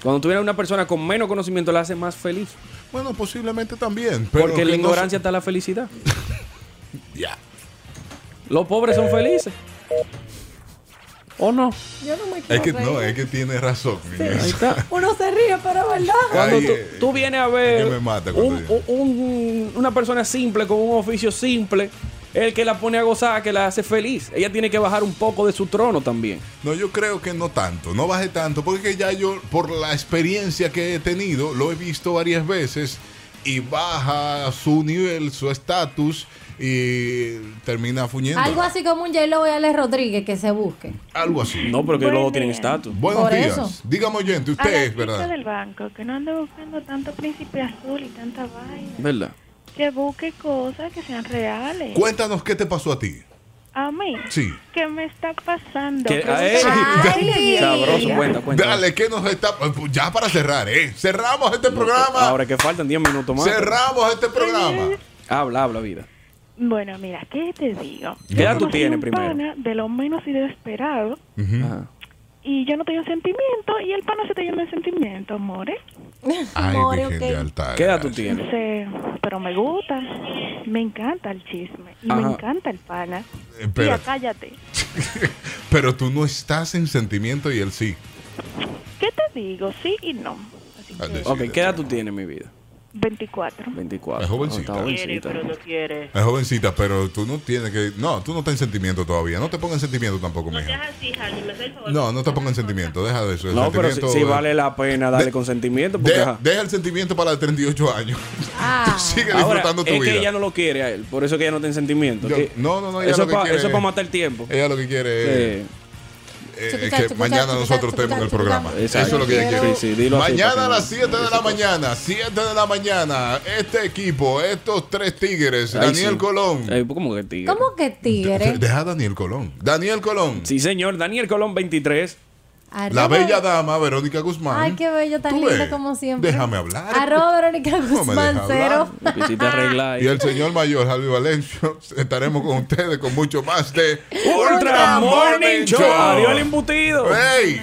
Cuando tú vienes a una persona con menos conocimiento, la hace más feliz. Bueno, posiblemente también. Pero Porque en la que no ignorancia está la felicidad. Ya. Los pobres son felices. ¿O no? Yo no me Es quiero que reír. no, es que tiene razón. Ahí está. Uno se ríe, pero es verdad. Cuando Ay, tú, eh, tú vienes a ver es que me mata un- una persona simple con un oficio simple, el que la pone a gozar, que la hace feliz. Ella tiene que bajar un poco de su trono también. No, yo creo que no tanto, no baje tanto, porque ya yo, por la experiencia que he tenido, lo he visto varias veces y baja su nivel, su estatus y termina fuñendo. Algo así como un J-Lo y Ale Rodríguez que se busque. Algo así. No, pero que luego tienen estatus. Buenos Por días. eso. Dígame, oyente, A usted la es verdad. del banco, que no ande buscando tanto príncipe azul y tanta vaina. ¿Verdad? Que busque cosas que sean reales. Cuéntanos qué te pasó a ti. A mí. Sí. ¿Qué me está pasando? Ay, ella. Sabroso, cuenta, cuenta. Dale, ¿qué nos está...? Ya para cerrar, ¿eh? Cerramos este programa. Ahora que faltan 10 minutos más. Cerramos este programa. Habla, habla, vida. Bueno, mira, ¿qué te digo? ¿Qué edad tú tienes primero? de lo menos inesperado Ajá. Y yo no tengo sentimiento y el pana se te llena de sentimiento, amores. Ay, More, de altar. ¿Qué edad tú tienes? Sí, pero me gusta, me encanta el chisme y Ajá. me encanta el pana. Eh, Tía, cállate. pero tú no estás en sentimiento y él sí. ¿Qué te digo? Sí y no. Así Ah, que, Ok, ¿qué edad tú tienes, mi vida? 24. 24. Es jovencita. Oh, está jovencita. quiere. Es jovencita, pero tú no tienes que. No, tú no estás en sentimiento todavía. No te pongas en sentimiento tampoco, mija. así, me el favor. No, no te pongas en sentimiento. Deja de eso. El No, pero si, vale la pena darle De- consentimiento. Porque, De- ajá. deja el sentimiento para los 38 años. Ah. Sigue Ahora, disfrutando tu es vida. que ella no lo quiere a él. Por eso que ella no tiene sentimiento. Yo- no, no, no. Ella Eso lo es que para quiere eso es para matar el tiempo. Ella lo que quiere es. Eh, Chucucha, que mañana nosotros estemos en el programa. Eso es lo que ella Quiero- quiere. Sí, sí, mañana a las no- 7 de la mañana, 7 de la mañana, este equipo, estos tres tigres, Ay, Daniel sí. Colón. Eh, ¿Cómo que tigre? ¿Cómo que tigre? Deja a Daniel Colón. Daniel Colón. Sí, señor. Daniel Colón, 23. La bella dama Verónica Guzmán. Ay, qué bello, tan ves, como siempre. Déjame hablar. Arroba Verónica Guzmán cero. Y el señor mayor, Javi Valencio, estaremos con ustedes con mucho más de Ultra Morning Show. Adiós el embutido. ¡Hey!